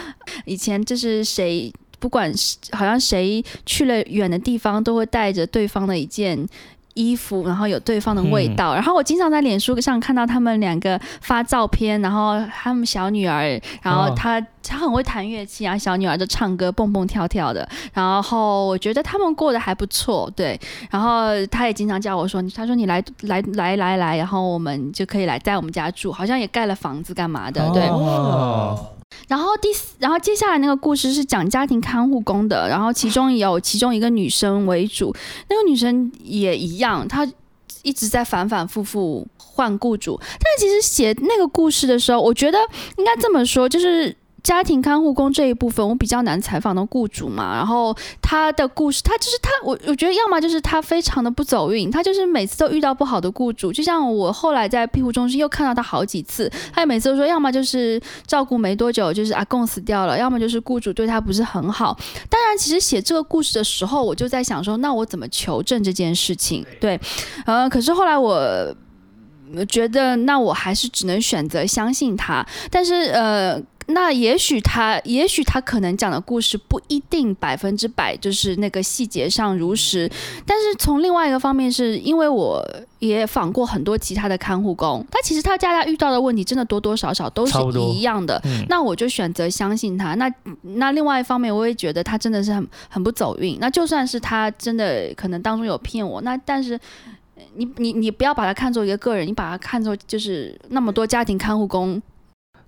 以前就是谁不管是好像谁去了远的地方，都会带着对方的一件。衣服，然后有对方的味道，嗯、然后我经常在脸书上看到他们两个发照片，然后他们小女儿，然后他、哦、他很会弹乐器啊，小女儿就唱歌蹦蹦跳跳的，然后我觉得他们过得还不错，对，然后他也经常叫我说，他说你来来来来来，然后我们就可以来在我们家住，好像也盖了房子干嘛的，对。哦然后第四，然后接下来那个故事是讲家庭看护工的，然后其中有其中一个女生为主，那个女生也一样，她一直在反反复复换雇主，但其实写那个故事的时候，我觉得应该这么说，就是。家庭看护工这一部分，我比较难采访到雇主嘛。然后他的故事，他就是他，我我觉得要么就是他非常的不走运，他就是每次都遇到不好的雇主。就像我后来在庇护中心又看到他好几次，他每次都说，要么就是照顾没多久，就是阿公死掉了，要么就是雇主对他不是很好。当然，其实写这个故事的时候，我就在想说，那我怎么求证这件事情？对，呃，可是后来我觉得，那我还是只能选择相信他。但是，呃。那也许他，也许他可能讲的故事不一定百分之百就是那个细节上如实，但是从另外一个方面，是因为我也访过很多其他的看护工，他其实他家家遇到的问题真的多多少少都是一样的，嗯、那我就选择相信他。那那另外一方面，我也觉得他真的是很很不走运。那就算是他真的可能当中有骗我，那但是你你你不要把他看作一个个人，你把他看作就是那么多家庭看护工。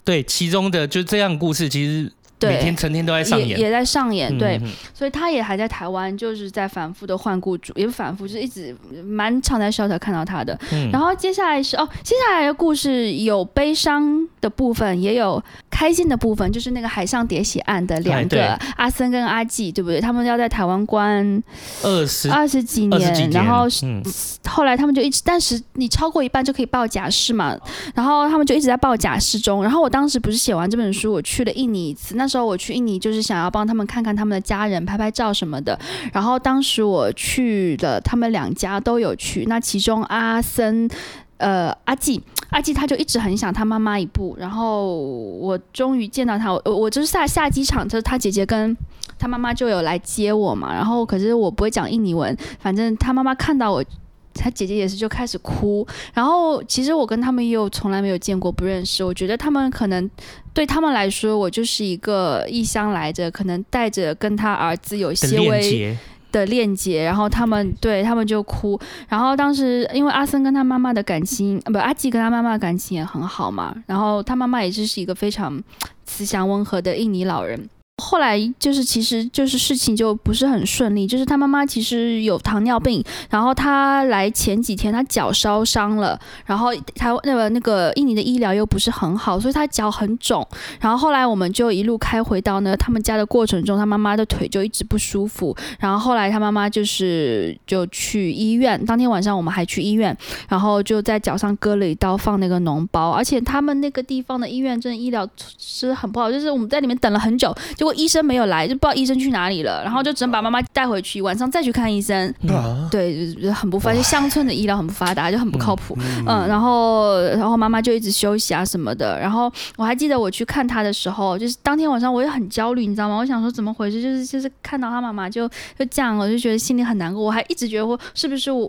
对，其中的就这样故事，其实。每天成天都在上演，也，也在上演，对，嗯、所以他也还在台湾，就是在反复的换雇主，也反复，就是一直蛮常在 shelter 看到他的。嗯、然后接下来是哦，接下来的故事有悲伤的部分，也有开心的部分，就是那个海上喋血案的两个阿森跟阿纪，对不对？他们要在台湾关二十二十几年，然后、嗯、后来他们就一直，但是你超过一半就可以报假释嘛，然后他们就一直在报假释中。然后我当时不是写完这本书，我去了印尼一次，那。时候我去印尼，就是想要帮他们看看他们的家人，拍拍照什么的。然后当时我去了，他们两家都有去。那其中阿森，呃，阿纪，阿纪他就一直很想他妈妈一步。然后我终于见到他，我我就是下下机场，就是他姐姐跟他妈妈就有来接我嘛。然后可是我不会讲印尼文，反正他妈妈看到我。他姐姐也是就开始哭。然后其实我跟他们又从来没有见过，不认识。我觉得他们可能对他们来说，我就是一个异乡来着，可能带着跟他儿子有些微的链接。然后他们对他们就哭。然后当时因为阿森跟他妈妈的感情，不，阿吉跟他妈妈的感情也很好嘛。然后他妈妈也就是一个非常 慈祥温和的印尼老人。后来就是，其实就是事情就不是很顺利。就是他妈妈其实有糖尿病，然后他来前几天他脚烧伤了，然后他那个那个印尼的医疗又不是很好，所以他脚很肿。然后后来我们就一路开回到呢他们家的过程中，他妈妈的腿就一直不舒服。然后后来他妈妈就是就去医院，当天晚上我们还去医院，然后就在脚上割了一刀，放那个脓包。而且他们那个地方的医院真的医疗是很不好，就是我们在里面等了很久，结果。医生没有来，就不知道医生去哪里了，然后就只能把妈妈带回去，晚上再去看医生。嗯、对，就很不发达，乡村的医疗很不发达，就很不靠谱。嗯，嗯然后然后妈妈就一直休息啊什么的。然后我还记得我去看她的时候，就是当天晚上我也很焦虑，你知道吗？我想说怎么回事，就是就是看到她妈妈就就这样，我就觉得心里很难过。我还一直觉得我是不是我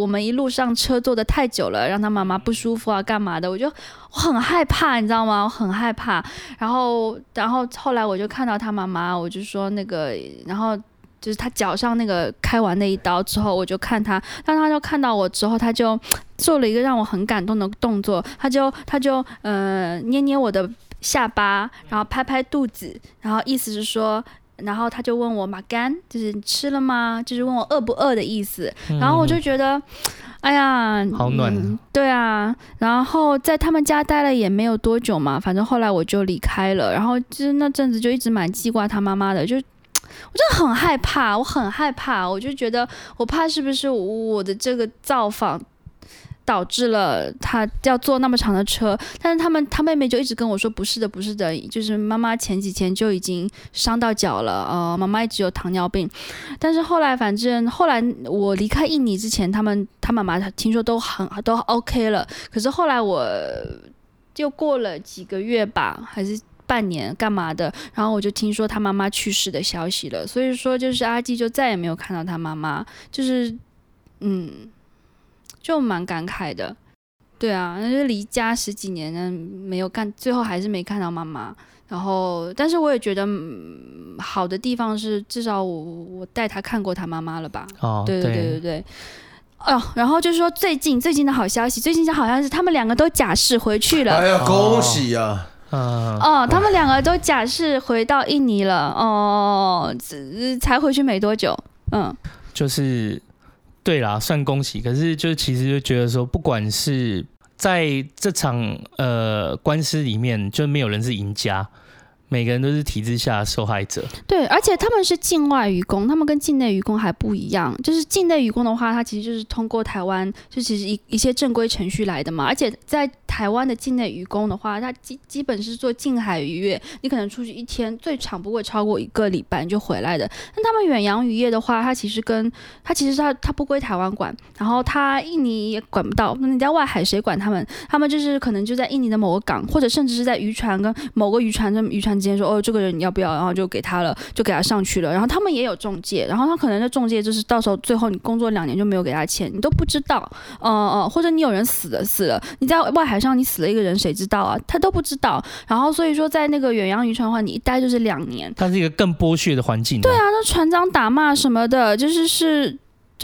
我们一路上车坐的太久了，让她妈妈不舒服啊干嘛的？我就我很害怕，你知道吗？我很害怕。然后然后后来我。就看到他妈妈，我就说那个，然后就是他脚上那个开完那一刀之后，我就看他，当他就看到我之后，他就做了一个让我很感动的动作，他就他就呃捏捏我的下巴，然后拍拍肚子，然后意思是说，然后他就问我马干，就是你吃了吗？就是问我饿不饿的意思，然后我就觉得。哎呀，好暖、对啊，然后在他们家待了也没有多久嘛，反正后来我就离开了，然后就是那阵子就一直蛮记挂他妈妈的，就我真的很害怕，我很害怕，我就觉得我怕是不是我的这个造访。导致了他要坐那么长的车，但是他们他妹妹就一直跟我说不是的，不是的，就是妈妈前几天就已经伤到脚了，呃，妈妈一直有糖尿病，但是后来反正后来我离开印尼之前，他们他妈妈听说都很都 OK 了，可是后来我就过了几个月吧，还是半年干嘛的，然后我就听说他妈妈去世的消息了，所以说就是阿基就再也没有看到他妈妈，就是嗯。就蛮感慨的，对啊，那就离家十几年呢，没有看，最后还是没看到妈妈。然后，但是我也觉得、嗯、好的地方是，至少我我带他看过他妈妈了吧？哦，对对对对对。哦，然后就是说最近最近的好消息，最近好像是他们两个都假释回去了。哎呀，恭喜呀啊！嗯，哦，他们两个都假释回到印尼了。哦，才回去没多久。嗯，就是。对啦，算恭喜。可是就其实就觉得说，不管是在这场呃官司里面，就没有人是赢家。每个人都是体制下的受害者。对，而且他们是境外移工，他们跟境内移工还不一样。就是境内移工的话，他其实就是通过台湾，就其实一一些正规程序来的嘛。而且在台湾的境内移工的话，他基基本是做近海渔业，你可能出去一天，最长不会超过一个礼拜就回来的。但他们远洋渔业的话，他其实跟他其实他他不归台湾管，然后他印尼也管不到。那你在外海谁管他们？他们就是可能就在印尼的某个港，或者甚至是在渔船跟某个渔船的渔船。直接说哦，这个人你要不要？然后就给他了，就给他上去了。然后他们也有中介，然后他可能的中介就是到时候最后你工作两年就没有给他钱，你都不知道。嗯、呃、嗯，或者你有人死了死了，你在外海上你死了一个人，谁知道啊？他都不知道。然后所以说在那个远洋渔船的话，你一待就是两年。它是一个更剥削的环境。对啊，那船长打骂什么的，就是是。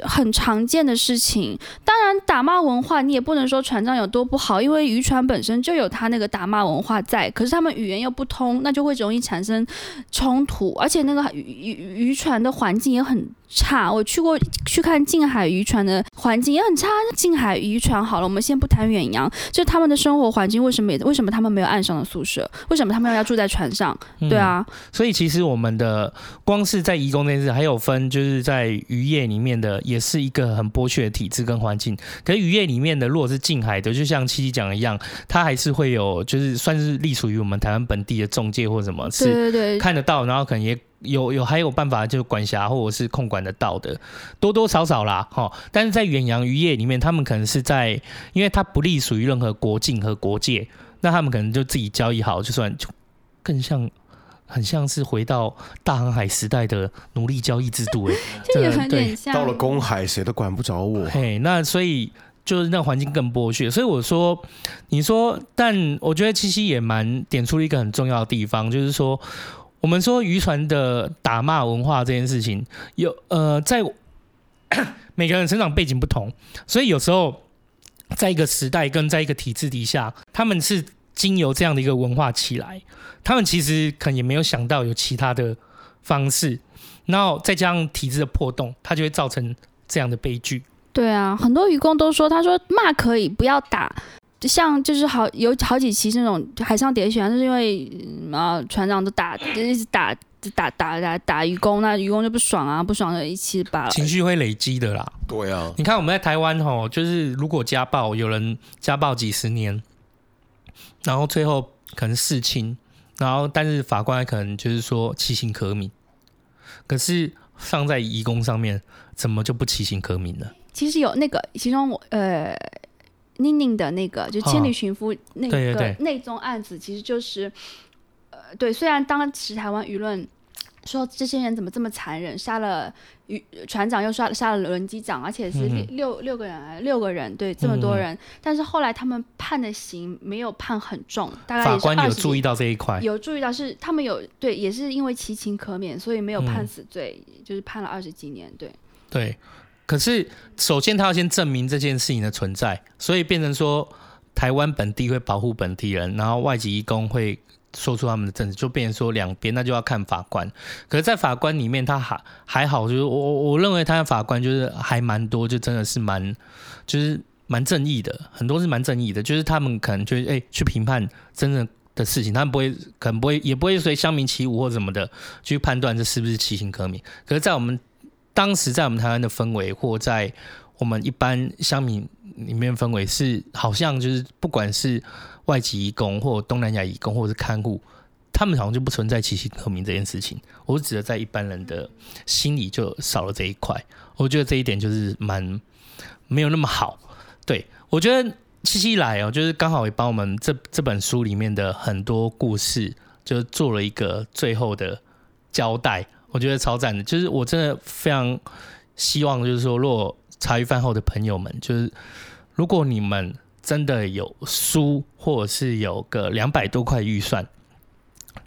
很常见的事情，当然打骂文化你也不能说船长有多不好，因为渔船本身就有他那个打骂文化在，可是他们语言又不通，那就会容易产生冲突，而且那个渔渔渔船的环境也很差，我去过去看近海渔船的环境也很差。近海渔船好了，我们先不谈远洋，就他们的生活环境为什么也为什么他们没有岸上的宿舍？为什么他们要住在船上？对啊，嗯、所以其实我们的光是在移工这件事，还有分就是在渔业里面的，也是一个很剥削的体制跟环境。可是渔业里面的，如果是近海的，就像七七讲的一样，它还是会有就是算是隶属于我们台湾本地的中介或什么，是看得到，然后可能也。有有还有办法，就管辖或者是控管得到的，多多少少啦，哈。但是在远洋渔业里面，他们可能是在，因为它不隶属于任何国境和国界，那他们可能就自己交易好，就算就更像很像是回到大航海时代的奴隶交易制度，哎，这有点像。到了公海，谁都管不着我。嘿，那所以就是那环境更剥削。所以我说，你说，但我觉得七七也蛮点出了一个很重要的地方，就是说，我们说渔船的打骂文化这件事情，有呃，在 每个人成长背景不同，所以有时候在一个时代跟在一个体制底下，他们是。经由这样的一个文化起来，他们其实可能也没有想到有其他的方式，然后再加上体制的破洞，它就会造成这样的悲剧。对啊，很多渔工都说，他说骂可以，不要打。像就是好有好几期是那种海上喋血，就是因为啊船长都打，就一直打打打打打渔工，那渔工就不爽啊，不爽就一起把情绪会累积的啦。对啊，你看我们在台湾吼，就是如果家暴，有人家暴几十年。然后最后可能事轻，然后但是法官可能就是说其行可悯，可是放在移工上面，怎么就不其行可悯呢？其实有那个，其中我呃宁宁的那个就千里寻夫那个那宗案子，其实就是呃对，虽然当时台湾舆论。说这些人怎么这么残忍，杀了渔船长又杀了杀了轮机长，而且是六、嗯、六个人，六个人对这么多人，嗯、但是后来他们判的刑没有判很重，大概法官有注意到这一块，有注意到是他们有对，也是因为其情可免，所以没有判死罪，嗯、就是判了二十几年，对。对。可是首先他要先证明这件事情的存在，所以变成说台湾本地会保护本地人，然后外籍义工会。说出他们的证词，就变成说两边，那就要看法官。可是，在法官里面，他还还好，就是我我认为他的法官就是还蛮多，就真的是蛮就是蛮正义的，很多是蛮正义的，就是他们可能就哎、欸、去评判真正的事情，他们不会可能不会也不会随乡民起舞或什么的去判断这是不是其行可悯。可是，在我们当时在我们台湾的氛围，或在我们一般乡民里面氛围是好像就是不管是。外籍移工或东南亚移工或者是看护，他们好像就不存在其行可悯这件事情。我指的在一般人的心里就少了这一块，我觉得这一点就是蛮没有那么好。对，我觉得七七来哦，就是刚好也帮我们这这本书里面的很多故事，就做了一个最后的交代。我觉得超赞的，就是我真的非常希望，就是说，如果茶余饭后的朋友们，就是如果你们。真的有书，或者是有个两百多块预算，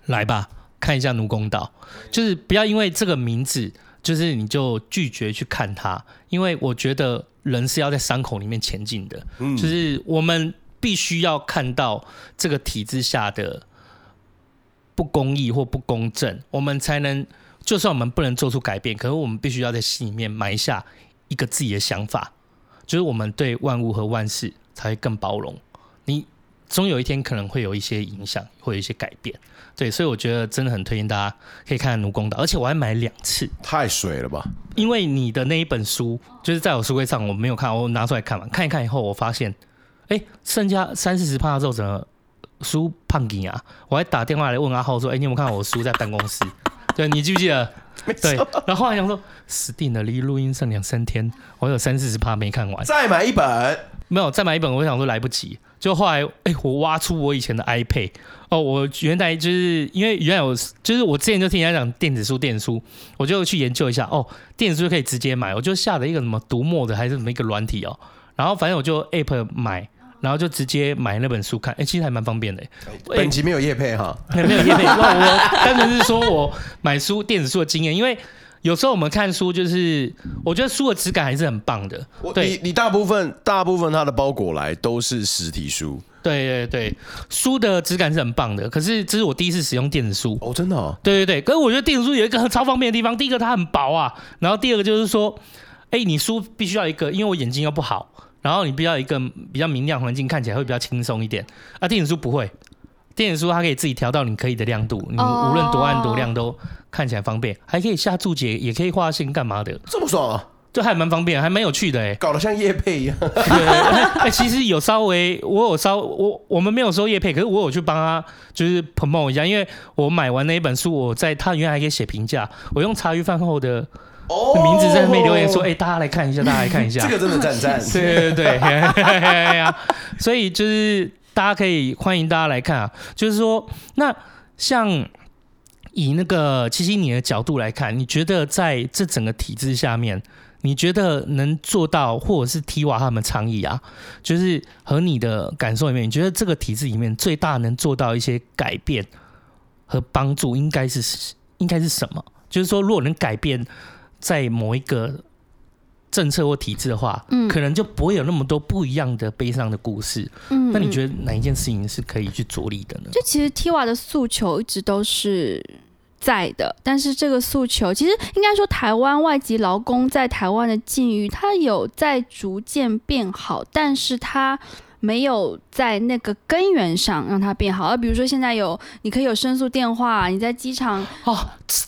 来吧，看一下《奴公岛》，就是不要因为这个名字，就是你就拒绝去看它，因为我觉得人是要在伤口里面前进的，嗯，就是我们必须要看到这个体制下的不公义或不公正，我们才能，就算我们不能做出改变，可是我们必须要在心里面埋下一个自己的想法，就是我们对万物和万事。才会更包容，你终有一天可能会有一些影响，会有一些改变，对，所以我觉得真的很推荐大家可以看看《奴公岛》，而且我还买两次，太水了吧？因为你的那一本书就是在我书柜上，我没有看，我拿出来看嘛，看一看以后，我发现，哎、欸，剩下三四十趴之后，怎么书胖紧啊？我还打电话来问阿浩说，哎、欸，你有没有看到我书在办公室？对，你记不记得？对，然后后来想说，死定了，离录音剩两三天，我有三四十趴没看完，再买一本。没有再买一本，我想说来不及。就后来，哎，我挖出我以前的 iPad 哦，我原来就是因为原来我就是我之前就听人家讲电子书，电子书，我就去研究一下哦，电子书可以直接买，我就下了一个什么读墨的还是什么一个软体哦，然后反正我就 App 买，然后就直接买那本书看，哎，其实还蛮方便的。本集没有业配哈，没有业配，我我单纯是说我买书电子书的经验，因为。有时候我们看书，就是我觉得书的质感还是很棒的。对，你你大部分大部分它的包裹来都是实体书。对对对，书的质感是很棒的。可是这是我第一次使用电子书哦，真的哦。对对对，可是我觉得电子书有一个超方便的地方，第一个它很薄啊，然后第二个就是说，哎，你书必须要一个，因为我眼睛又不好，然后你比较一个比较明亮环境，看起来会比较轻松一点。啊，电子书不会。电子书它可以自己调到你可以的亮度，你无论多暗多亮都看起来方便，还可以下注解，也可以画线干嘛的，这么爽啊！就还蛮方便，还蛮有趣的哎，搞得像叶配一样。哎，其实有稍微，我有稍我我们没有收叶配，可是我有去帮他就是 promote 一下，因为我买完那一本书，我在他原来还可以写评价，我用茶余饭后的名字在那边留言说，哎，大家来看一下，大家来看一下，这个真的赞赞，对 对对，所以就是。大家可以欢迎大家来看啊，就是说，那像以那个七七你的角度来看，你觉得在这整个体制下面，你觉得能做到，或者是 TIWA 他们倡议啊，就是和你的感受里面，你觉得这个体制里面最大能做到一些改变和帮助，应该是应该是什么？就是说，如果能改变在某一个。政策或体制的话，嗯，可能就不会有那么多不一样的悲伤的故事。嗯，那你觉得哪一件事情是可以去着力的呢？就其实 Tiva 的诉求一直都是在的，但是这个诉求其实应该说，台湾外籍劳工在台湾的境遇，它有在逐渐变好，但是它没有在那个根源上让它变好。而比如说现在有，你可以有申诉电话，你在机场哦，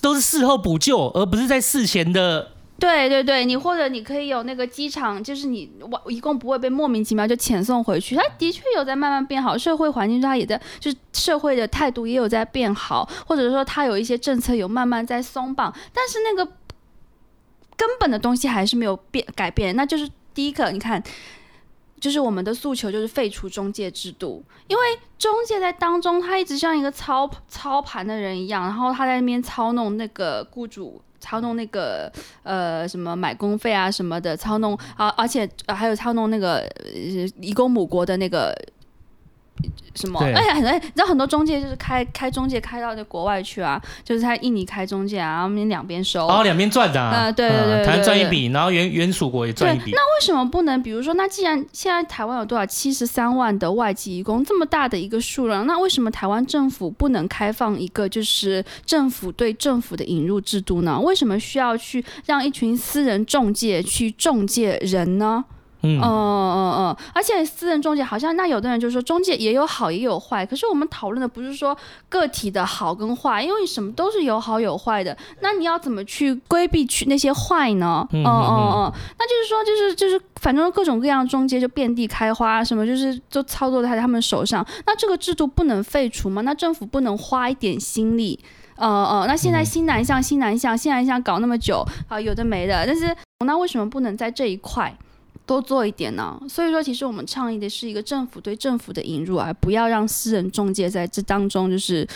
都是事后补救，而不是在事前的。对对对，你或者你可以有那个机场，就是你我一共不会被莫名其妙就遣送回去。他的确有在慢慢变好，社会环境它也在，就是社会的态度也有在变好，或者说它有一些政策有慢慢在松绑，但是那个根本的东西还是没有变改变。那就是第一个，你看，就是我们的诉求就是废除中介制度，因为中介在当中他一直像一个操操盘的人一样，然后他在那边操弄那个雇主。操弄那个呃什么买工费啊什么的，操弄啊，而且还有操弄那个呃、一公母国的那个。什么？而且很多，你知道很多中介就是开开中介开到那国外去啊，就是在印尼开中介啊，然后我们两边收，然后，两边赚的啊，呃、对对对，台湾赚一笔，然后原原属国也赚一笔。那为什么不能？比如说，那既然现在台湾有多少七十三万的外籍移工，这么大的一个数量，那为什么台湾政府不能开放一个就是政府对政府的引入制度呢？为什么需要去让一群私人中介去中介人呢？嗯嗯嗯嗯，而且私人中介好像，那有的人就说中介也有好也有坏，可是我们讨论的不是说个体的好跟坏，因为什么都是有好有坏的，那你要怎么去规避去那些坏呢？嗯嗯嗯，那就是说就是就是反正各种各样的中介就遍地开花，什么就是都操作在他们手上，那这个制度不能废除吗？那政府不能花一点心力？呃呃，那现在新南向新南向新南向搞那么久啊，有的没的，但是那为什么不能在这一块？多做一点呢，所以说其实我们倡议的是一个政府对政府的引入，而不要让私人中介在这当中就是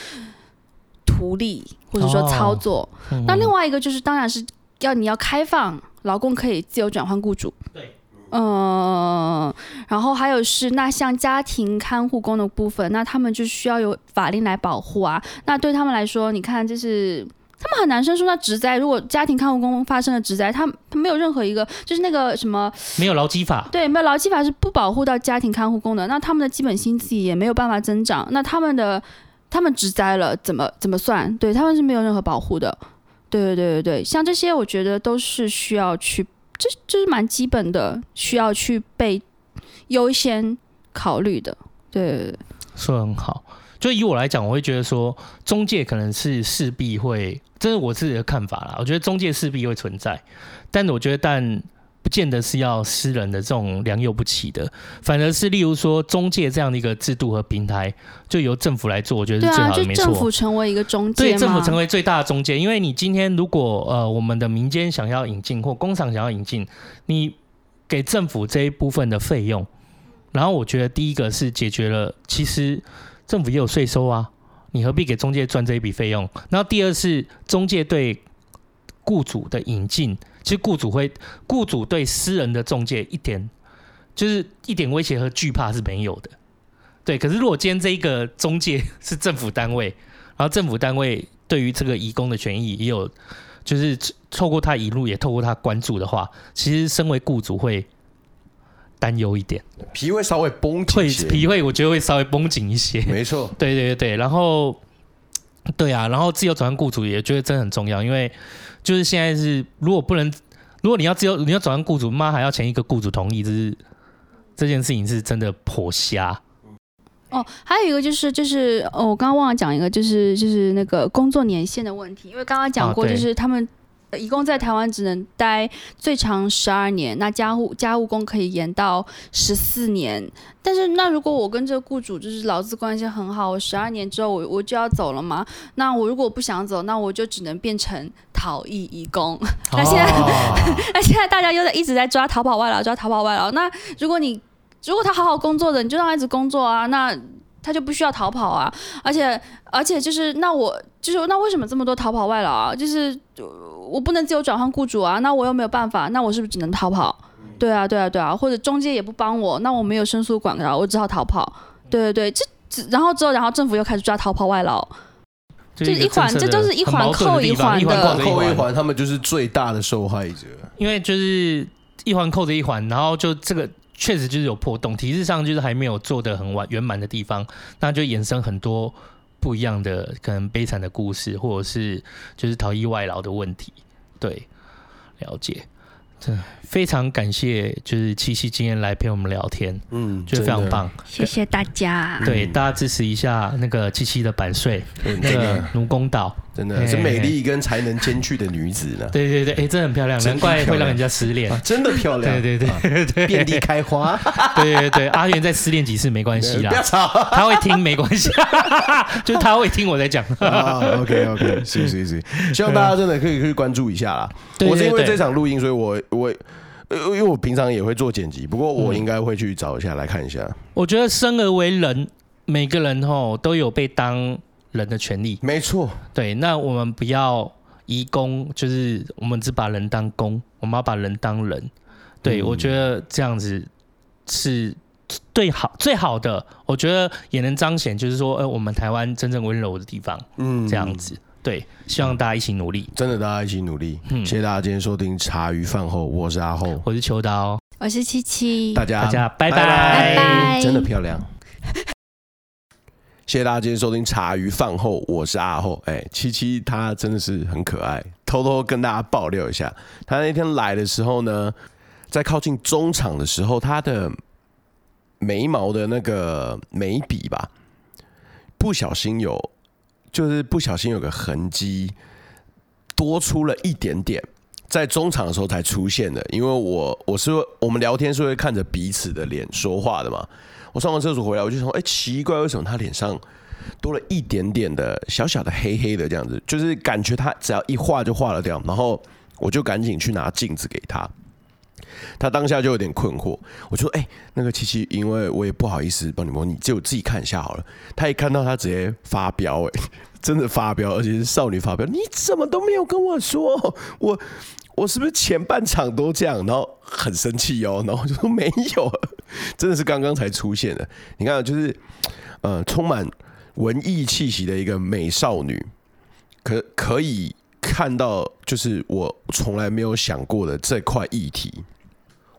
图利或者说操作。那另外一个就是，当然是要你要开放劳工可以自由转换雇主。对，嗯，然后还有是那像家庭看护工的部分，那他们就需要有法令来保护啊。那对他们来说，你看这是。他们很难申诉那职灾，如果家庭看护工发生了职灾，他他没有任何一个就是那个什么没有劳基法，对，没有劳基法是不保护到家庭看护工的，那他们的基本薪资也没有办法增长，那他们的他们职灾了怎么怎么算？对，他们是没有任何保护的，对对对对对，像这些我觉得都是需要去，这这是蛮基本的，需要去被优先考虑的，对，对，对，说的很好。就以我来讲，我会觉得说中介可能是势必会，这是我自己的看法啦。我觉得中介势必会存在，但我觉得但不见得是要私人的这种良莠不齐的，反而是例如说中介这样的一个制度和平台，就由政府来做，我觉得是最好的，没错。政府成为一个中介，对，政府成为最大的中介，因为你今天如果呃我们的民间想要引进或工厂想要引进，你给政府这一部分的费用，然后我觉得第一个是解决了其实。政府也有税收啊，你何必给中介赚这一笔费用？然后第二是中介对雇主的引进，其实雇主会，雇主对私人的中介一点就是一点威胁和惧怕是没有的。对，可是如果今天这一个中介是政府单位，然后政府单位对于这个移工的权益也有，就是透过他引入，也透过他关注的话，其实身为雇主会。担忧一点，皮会稍微绷紧一些，皮会我觉得会稍微绷紧一些。没错，对对对，然后对啊，然后自由转换雇主也觉得真的很重要，因为就是现在是如果不能，如果你要自由你要转换雇主，妈还要前一个雇主同意，就是这件事情是真的颇瞎。哦，还有一个就是就是哦，我刚刚忘了讲一个，就是就是那个工作年限的问题，因为刚刚讲过，就是他们。移工在台湾只能待最长十二年，那家务家务工可以延到十四年。但是，那如果我跟这个雇主就是劳资关系很好，我十二年之后我我就要走了嘛？那我如果不想走，那我就只能变成逃逸义工。那现在，那现在大家又在一直在抓逃跑外劳，抓逃跑外劳。那如果你如果他好好工作的，你就让他一直工作啊。那他就不需要逃跑啊。而且而且就是那我就是那为什么这么多逃跑外劳啊？就是我不能自由转换雇主啊，那我又没有办法，那我是不是只能逃跑？对啊对啊对啊，或者中介也不帮我，那我没有申诉管道，我只好逃跑。对对对，这然后之后然后政府又开始抓逃跑外劳。就一环，这就是一环扣一环的，一环扣一环，他们就是最大的受害者。因为就是一环扣着一环，然后就这个确实就是有破洞，体制上就是还没有做的很完圆满的地方，那就衍生很多不一样的可能悲惨的故事，或者是就是逃逸外劳的问题。对，了解。非常感谢，就是七七今天来陪我们聊天，嗯，就非常棒，谢谢大家。对，大家支持一下那个七七的版税，那个奴公岛，真的是美丽跟才能兼具的女子呢。对对对，哎，真的很漂亮，难怪会让人家失恋，真的漂亮。对对对对，遍地开花。对对对，阿元再失恋几次没关系啦，不要吵，他会听没关系，就他会听我在讲。OK OK，行行行，希望大家真的可以去关注一下啦。我是因为这场录音，所以我。我呃，因为我平常也会做剪辑，不过我应该会去找一下来看一下。嗯、我觉得生而为人，每个人吼都有被当人的权利。没错，对，那我们不要移公，就是我们只把人当公，我们要把人当人。对，嗯、我觉得这样子是最好最好的，我觉得也能彰显，就是说，呃，我们台湾真正温柔的地方。嗯，这样子。对，希望大家一起努力，真的，大家一起努力。嗯，谢谢大家今天收听茶余饭后，我是阿后，我是秋刀，我是七七，大家大家拜拜拜拜，真的漂亮。谢谢大家今天收听茶余饭后，我是阿厚。哎，七七她真的是很可爱，偷偷跟大家爆料一下，她那天来的时候呢，在靠近中场的时候，她的眉毛的那个眉笔吧，不小心有。就是不小心有个痕迹多出了一点点，在中场的时候才出现的。因为我我是我们聊天是会看着彼此的脸说话的嘛。我上完厕所回来，我就说：“哎，奇怪，为什么他脸上多了一点点的小小的黑黑的这样子？就是感觉他只要一画就画了掉。”然后我就赶紧去拿镜子给他。他当下就有点困惑，我说：“哎、那个七七，因为我也不好意思帮你摸，你就自己看一下好了。”他一看到，他直接发飙，哎，真的发飙，而且是少女发飙。你怎么都没有跟我说？我我是不是前半场都这样？然后很生气哦，然后就说没有，真的是刚刚才出现的。你看，就是呃，充满文艺气息的一个美少女，可可以看到，就是我从来没有想过的这块议题。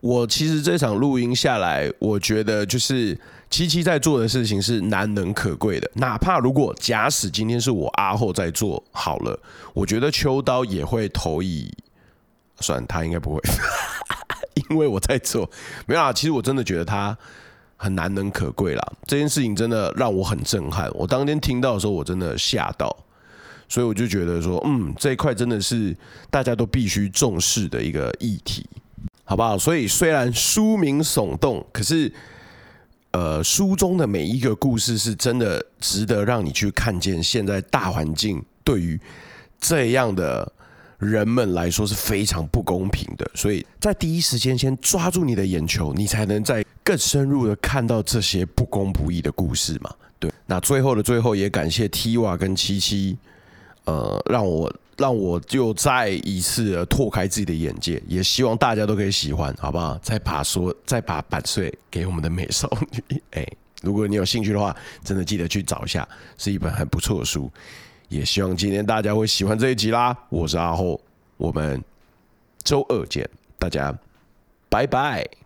我其实这场录音下来，我觉得就是七七在做的事情是难能可贵的。哪怕如果假使今天是我阿厚在做好了，我觉得秋刀也会投以，算他应该不会，因为我在做。没有啊，其实我真的觉得他很难能可贵啦。这件事情真的让我很震撼。我当天听到的时候，我真的吓到，所以我就觉得说，嗯，这一块真的是大家都必须重视的一个议题。好不好？所以虽然书名耸动，可是，呃，书中的每一个故事是真的值得让你去看见。现在大环境对于这样的人们来说是非常不公平的，所以在第一时间先抓住你的眼球，你才能再更深入的看到这些不公不义的故事嘛。对，那最后的最后，也感谢 Tiva 跟七七，呃，让我。让我就再一次的拓开自己的眼界，也希望大家都可以喜欢，好不好？再把说，再把版税给我们的美少女。哎，如果你有兴趣的话，真的记得去找一下，是一本很不错的书。也希望今天大家会喜欢这一集啦。我是阿厚，我们周二见，大家拜拜。